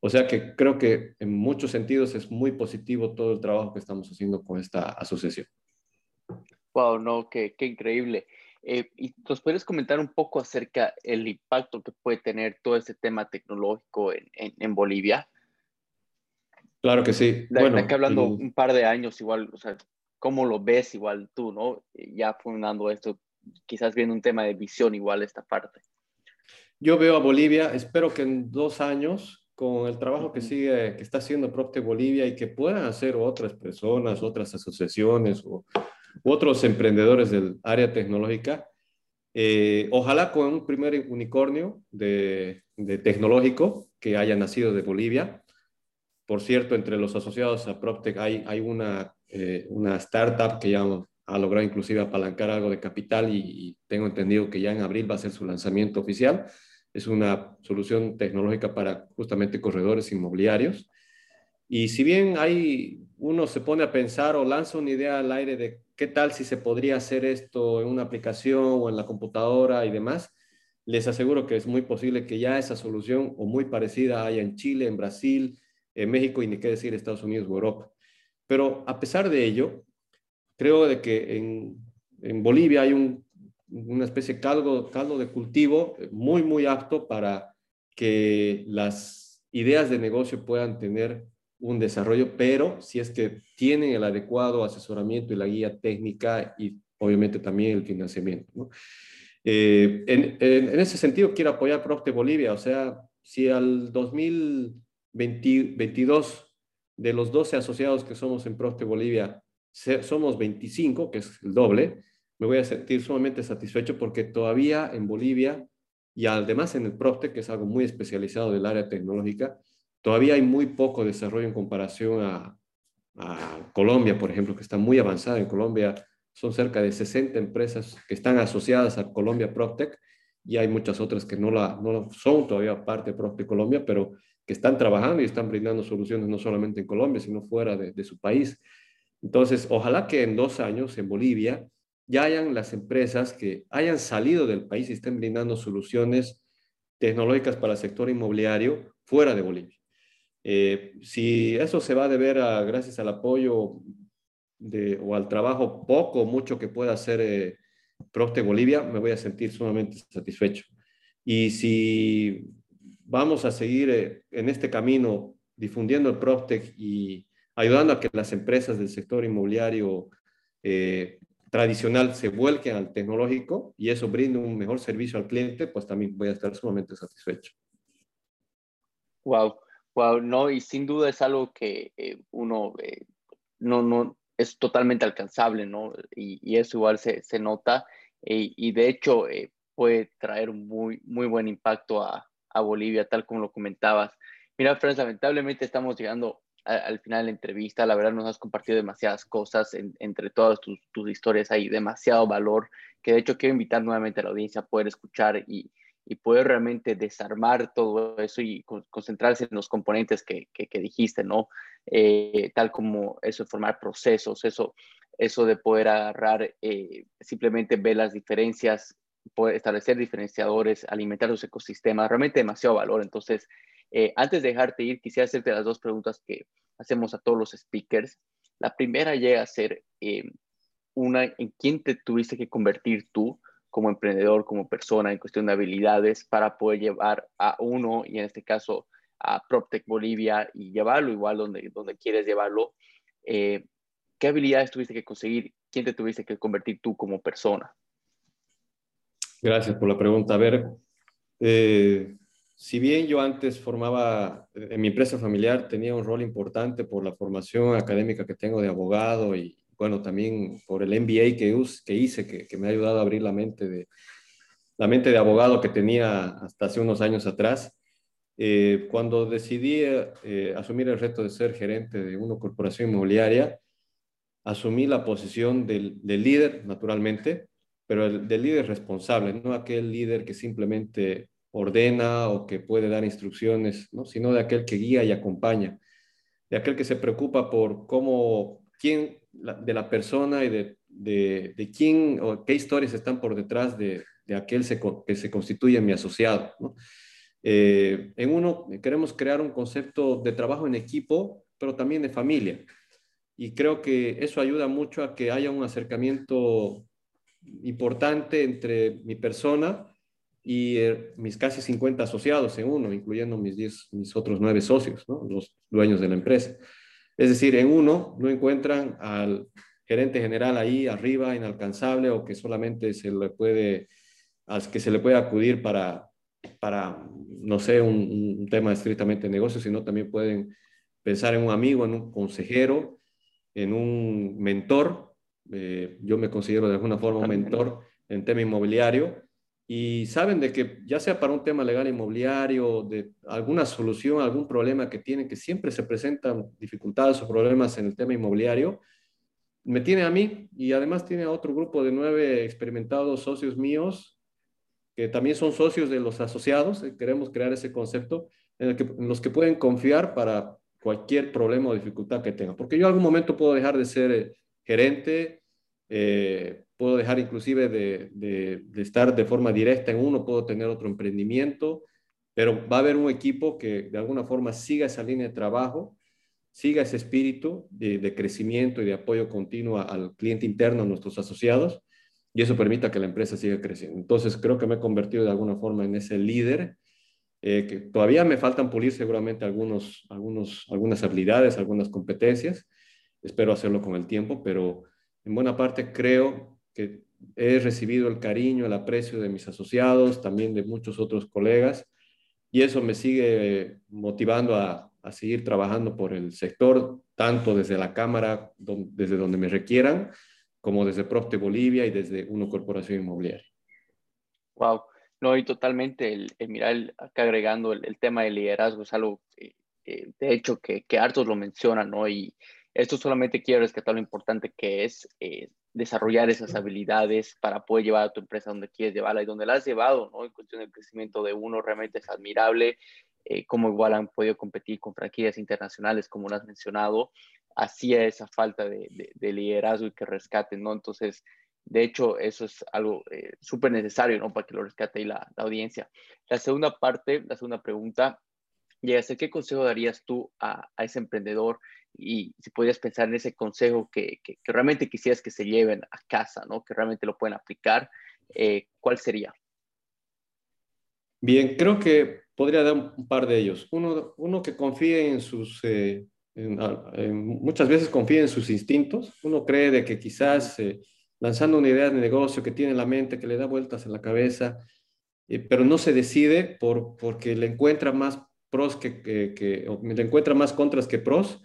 [SPEAKER 2] O sea que creo que en muchos sentidos es muy positivo todo el trabajo que estamos haciendo con esta asociación.
[SPEAKER 1] Wow, no, qué, qué increíble. Eh, ¿Y nos puedes comentar un poco acerca del impacto que puede tener todo este tema tecnológico en, en, Bolivia?
[SPEAKER 2] Claro que sí.
[SPEAKER 1] De, bueno, de hablando un par de años igual, o sea, ¿cómo lo ves igual tú, no? Ya fundando esto, quizás viendo un tema de visión igual esta parte.
[SPEAKER 2] Yo veo a Bolivia, espero que en dos años con el trabajo que sigue, que está haciendo Procte Bolivia y que puedan hacer otras personas, otras asociaciones o otros emprendedores del área tecnológica. Eh, ojalá con un primer unicornio de, tecnológico que haya nacido de Bolivia. Por cierto, entre los asociados a PropTech hay, hay una, eh, una startup que ya ha logrado inclusive apalancar algo de capital y, tengo entendido que ya en abril va a ser su lanzamiento oficial es una solución tecnológica para justamente corredores inmobiliarios. Y si bien hay, uno se pone a pensar o lanza una idea al aire de qué tal si se podría hacer esto en una aplicación o en la computadora y demás, les aseguro que es muy posible que ya esa solución o muy parecida haya en Chile, en Brasil, en México y ni qué decir Estados Unidos o Europa. Pero a pesar de ello, creo de que en, en Bolivia hay un una especie de caldo, caldo de cultivo muy, muy apto para que las ideas de negocio puedan tener un desarrollo, pero si es que tienen el adecuado asesoramiento y la guía técnica y obviamente también el financiamiento. Eh, en, en, ese sentido, quiero apoyar Profte Bolivia, o sea, si al 2022 de los 12 asociados que somos en Profte Bolivia, somos 25, que es el doble, me voy a sentir sumamente satisfecho porque todavía en Bolivia y además en el Profte, que es algo muy especializado del área tecnológica, todavía hay muy poco desarrollo en comparación a, a Colombia, por ejemplo, que está muy avanzada. En Colombia son cerca de 60 empresas que están asociadas a Colombia PropTech y hay muchas otras que no, la, no son todavía parte de PropTech Colombia, pero que están trabajando y están brindando soluciones no solamente en Colombia, sino fuera de, de su país. Entonces, ojalá que en dos años en Bolivia ya hayan las empresas que hayan salido del país y estén brindando soluciones tecnológicas para el sector inmobiliario fuera de Bolivia. Eh, si eso se va a deber a, gracias al apoyo de, o al trabajo poco o mucho que pueda hacer eh, Proste Bolivia, me voy a sentir sumamente satisfecho. Y si vamos a seguir eh, en este camino difundiendo el PropTech y ayudando a que las empresas del sector inmobiliario eh, tradicional se vuelquen al tecnológico y eso brinde un mejor servicio al cliente, pues también voy a estar sumamente satisfecho.
[SPEAKER 1] Wow, wow, no, y sin duda es algo que eh, uno no, no, es totalmente alcanzable, ¿no? Y, y eso igual se, se nota y de hecho puede traer muy, muy buen impacto a, a Bolivia, tal como lo comentabas. Mira, Franz, lamentablemente estamos llegando al final de la entrevista. La verdad, nos has compartido demasiadas cosas entre todas tus, historias. Hay demasiado valor que de hecho quiero invitar nuevamente a la audiencia a poder escuchar y, poder realmente desarmar todo eso y concentrarse en los componentes que, dijiste, ¿no? Eh, tal como eso de formar procesos, eso, eso de poder agarrar, eh, simplemente ver las diferencias poder establecer diferenciadores, alimentar los ecosistemas, realmente demasiado valor. Entonces, eh, antes de dejarte ir, quisiera hacerte las dos preguntas que hacemos a todos los speakers. La primera llega a ser eh, una, ¿en quién te tuviste que convertir tú como emprendedor, como persona, en cuestión de habilidades para poder llevar a uno, y en este caso a PropTech Bolivia, y llevarlo igual donde, donde quieres llevarlo? Eh, ¿Qué habilidades tuviste que conseguir? ¿Quién te tuviste que convertir tú como persona?
[SPEAKER 2] Gracias por la pregunta. A ver, eh, si bien yo antes formaba, en mi empresa familiar tenía un rol importante por la formación académica que tengo de abogado y bueno, también por el MBA que, que hice, que, me ha ayudado a abrir la mente de, la mente de abogado que tenía hasta hace unos años atrás. Eh, cuando decidí eh, asumir el reto de ser gerente de una corporación inmobiliaria, asumí la posición del, del líder, naturalmente, pero el, del líder responsable, no aquel líder que simplemente ordena o que puede dar instrucciones, ¿no? sino de aquel que guía y acompaña, de aquel que se preocupa por cómo, quién, de la persona y de, de, de, quién o qué historias están por detrás de, de aquel que se constituye mi asociado. Eh, en uno queremos crear un concepto de trabajo en equipo, pero también de familia. Y creo que eso ayuda mucho a que haya un acercamiento importante entre mi persona y eh, mis casi 50 asociados en uno, incluyendo mis, 10, mis otros nueve socios, los dueños de la empresa. Es decir, en uno no encuentran al gerente general ahí arriba, inalcanzable, o que solamente se le puede, al que se le puede acudir para, para no sé, un, tema estrictamente de negocio, sino también pueden pensar en un amigo, en un consejero, en un mentor, eh, yo me considero de alguna forma un mentor en tema inmobiliario y saben de que ya sea para un tema legal inmobiliario, de alguna solución, algún problema que tienen, que siempre se presentan dificultades o problemas en el tema inmobiliario, me tiene a mí y además tiene a otro grupo de nueve experimentados socios míos que también son socios de los asociados. Eh, queremos crear ese concepto en, el que, en los que pueden confiar para cualquier problema o dificultad que tengan. Porque yo en algún momento puedo dejar de ser eh, gerente, eh, puedo dejar inclusive de, estar de forma directa en uno, puedo tener otro emprendimiento, pero va a haber un equipo que de alguna forma siga esa línea de trabajo, siga ese espíritu de, crecimiento y de apoyo continuo al cliente interno, a nuestros asociados, y eso permita que la empresa siga creciendo. Entonces creo que me he convertido de alguna forma en ese líder, eh, que todavía me faltan pulir seguramente algunos, algunos, algunas habilidades, algunas competencias, espero hacerlo con el tiempo, pero en buena parte creo que he recibido el cariño, el aprecio de mis asociados, también de muchos otros colegas, y eso me sigue motivando a, a seguir trabajando por el sector, tanto desde la Cámara, desde donde me requieran, como desde Profte Bolivia y desde Uno Corporación Inmobiliaria.
[SPEAKER 1] Wow, no, y totalmente, el, mirar acá agregando el, tema del liderazgo es algo, eh, eh, de hecho, que, que hartos lo mencionan, ¿no? Y esto solamente quiero rescatar lo importante que es eh, desarrollar esas habilidades para poder llevar a tu empresa donde quieres llevarla y donde la has llevado, ¿no? En cuestión del crecimiento de uno, realmente es admirable eh, cómo igual han podido competir con franquicias internacionales, como lo has mencionado, hacía esa falta de, liderazgo y que rescaten, ¿no? Entonces, de hecho, eso es algo eh, súper necesario, ¿no? Para que lo rescate ahí la, audiencia. La segunda parte, la segunda pregunta, sé, ¿qué consejo darías tú a, ese emprendedor? Y si podrías pensar en ese consejo que, que, realmente quisieras que se lleven a casa, ¿no? Que realmente lo pueden aplicar, eh, ¿cuál sería?
[SPEAKER 2] Bien, creo que podría dar un par de ellos. Uno, uno que confíe en sus, eh, muchas veces confía en sus instintos. Uno cree de que quizás eh, lanzando una idea de negocio que tiene en la mente, que le da vueltas en la cabeza, eh, pero no se decide por, porque le encuentra más pros que, que, o le encuentra más contras que pros.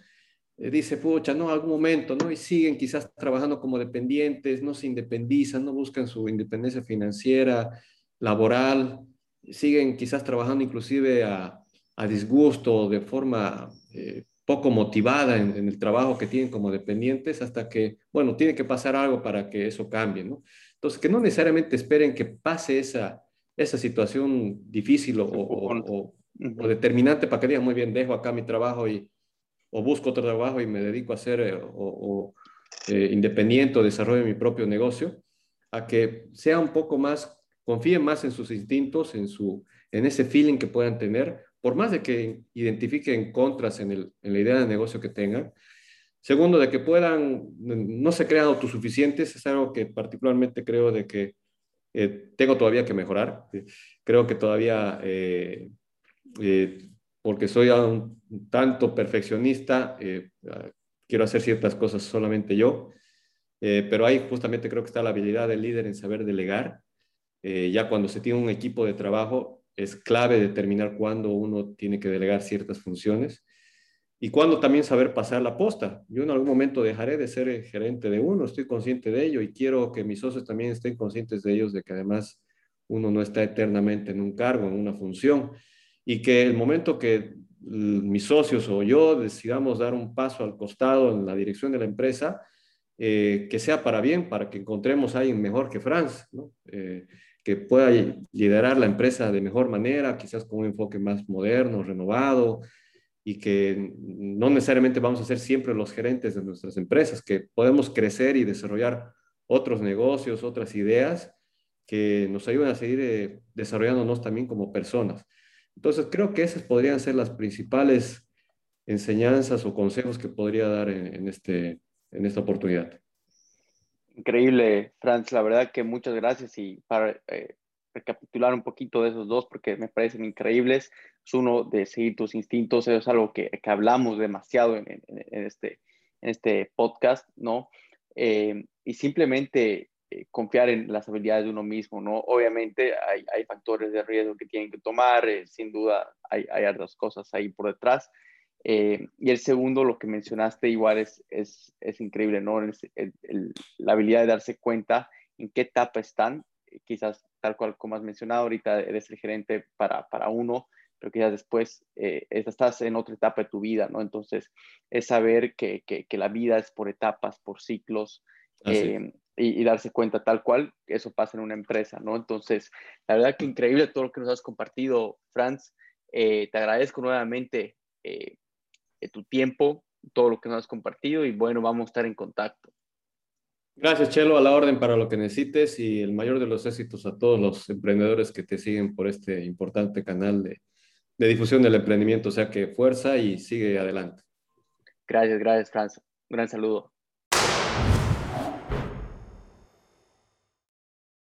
[SPEAKER 2] dice, pucha, no, algún momento, ¿no? Y siguen quizás trabajando como dependientes, no se independizan, no buscan su independencia financiera, laboral, siguen quizás trabajando inclusive a, a disgusto, de forma eh, poco motivada en, el trabajo que tienen como dependientes, hasta que, bueno, tiene que pasar algo para que eso cambie, ¿no? Entonces, que no necesariamente esperen que pase esa, esa situación difícil o, o, determinante para que digan, muy bien, dejo acá mi trabajo y, o busco otro trabajo y me dedico a ser eh, o, eh, independiente o desarrollo mi propio negocio, a que sea un poco más confíen más en sus instintos, en, su, en ese feeling que puedan tener, por más de que identifiquen contras en, el, en la idea de negocio que tengan. Segundo, de que puedan, no se crean autosuficientes, es algo que particularmente creo de que eh, tengo todavía que mejorar. Creo que todavía, eh, eh, porque soy un tanto perfeccionista, quiero hacer ciertas cosas solamente yo, pero ahí justamente creo que está la habilidad del líder en saber delegar eh, ya cuando se tiene un equipo de trabajo, es clave determinar cuándo uno tiene que delegar ciertas funciones y cuándo también saber pasar la posta. Yo en algún momento dejaré de ser gerente de uno, estoy consciente de ello y quiero que mis socios también estén conscientes de ellos, de que además uno no está eternamente en un cargo, en una función, y que el momento que mis socios o yo decidamos dar un paso al costado en la dirección de la empresa, eh, que sea para bien, para que encontremos a alguien mejor que Franz, ¿no? Eh, que pueda liderar la empresa de mejor manera, quizás con un enfoque más moderno, renovado, y que no necesariamente vamos a ser siempre los gerentes de nuestras empresas, que podemos crecer y desarrollar otros negocios, otras ideas que nos ayuden a seguir eh, desarrollándonos también como personas. Entonces, creo que esas podrían ser las principales enseñanzas o consejos que podría dar en, este, en esta oportunidad.
[SPEAKER 1] Increíble, Franz. La verdad que muchas gracias y para eh, recapitular un poquito de esos dos, porque me parecen increíbles. Es uno de seguir tus instintos, es algo que, hablamos demasiado en, en, este, en este podcast, ¿no? Eh, y simplemente eh, confiar en las habilidades de uno mismo, ¿no? Obviamente hay, hay factores de riesgo que tienen que tomar, sin duda hay, hay otras cosas ahí por detrás, eh, y el segundo, lo que mencionaste igual es, es, es increíble, ¿no? la habilidad de darse cuenta en qué etapa están, quizás tal cual como has mencionado, ahorita eres el gerente para, para uno, pero quizás después eh, estás en otra etapa de tu vida, ¿no? Entonces, es saber que, que, que la vida es por etapas, por ciclos, eh, y, y, darse cuenta tal cual eso pasa en una empresa, ¿no? Entonces, la verdad que increíble todo lo que nos has compartido, Franz. te agradezco nuevamente tu tiempo, todo lo que nos has compartido y bueno, vamos a estar en contacto.
[SPEAKER 2] Gracias, Chelo, a la orden para lo que necesites y el mayor de los éxitos a todos los emprendedores que te siguen por este importante canal de, de difusión del emprendimiento. O sea que fuerza y sigue adelante.
[SPEAKER 1] Gracias, gracias, Franz. Un gran saludo.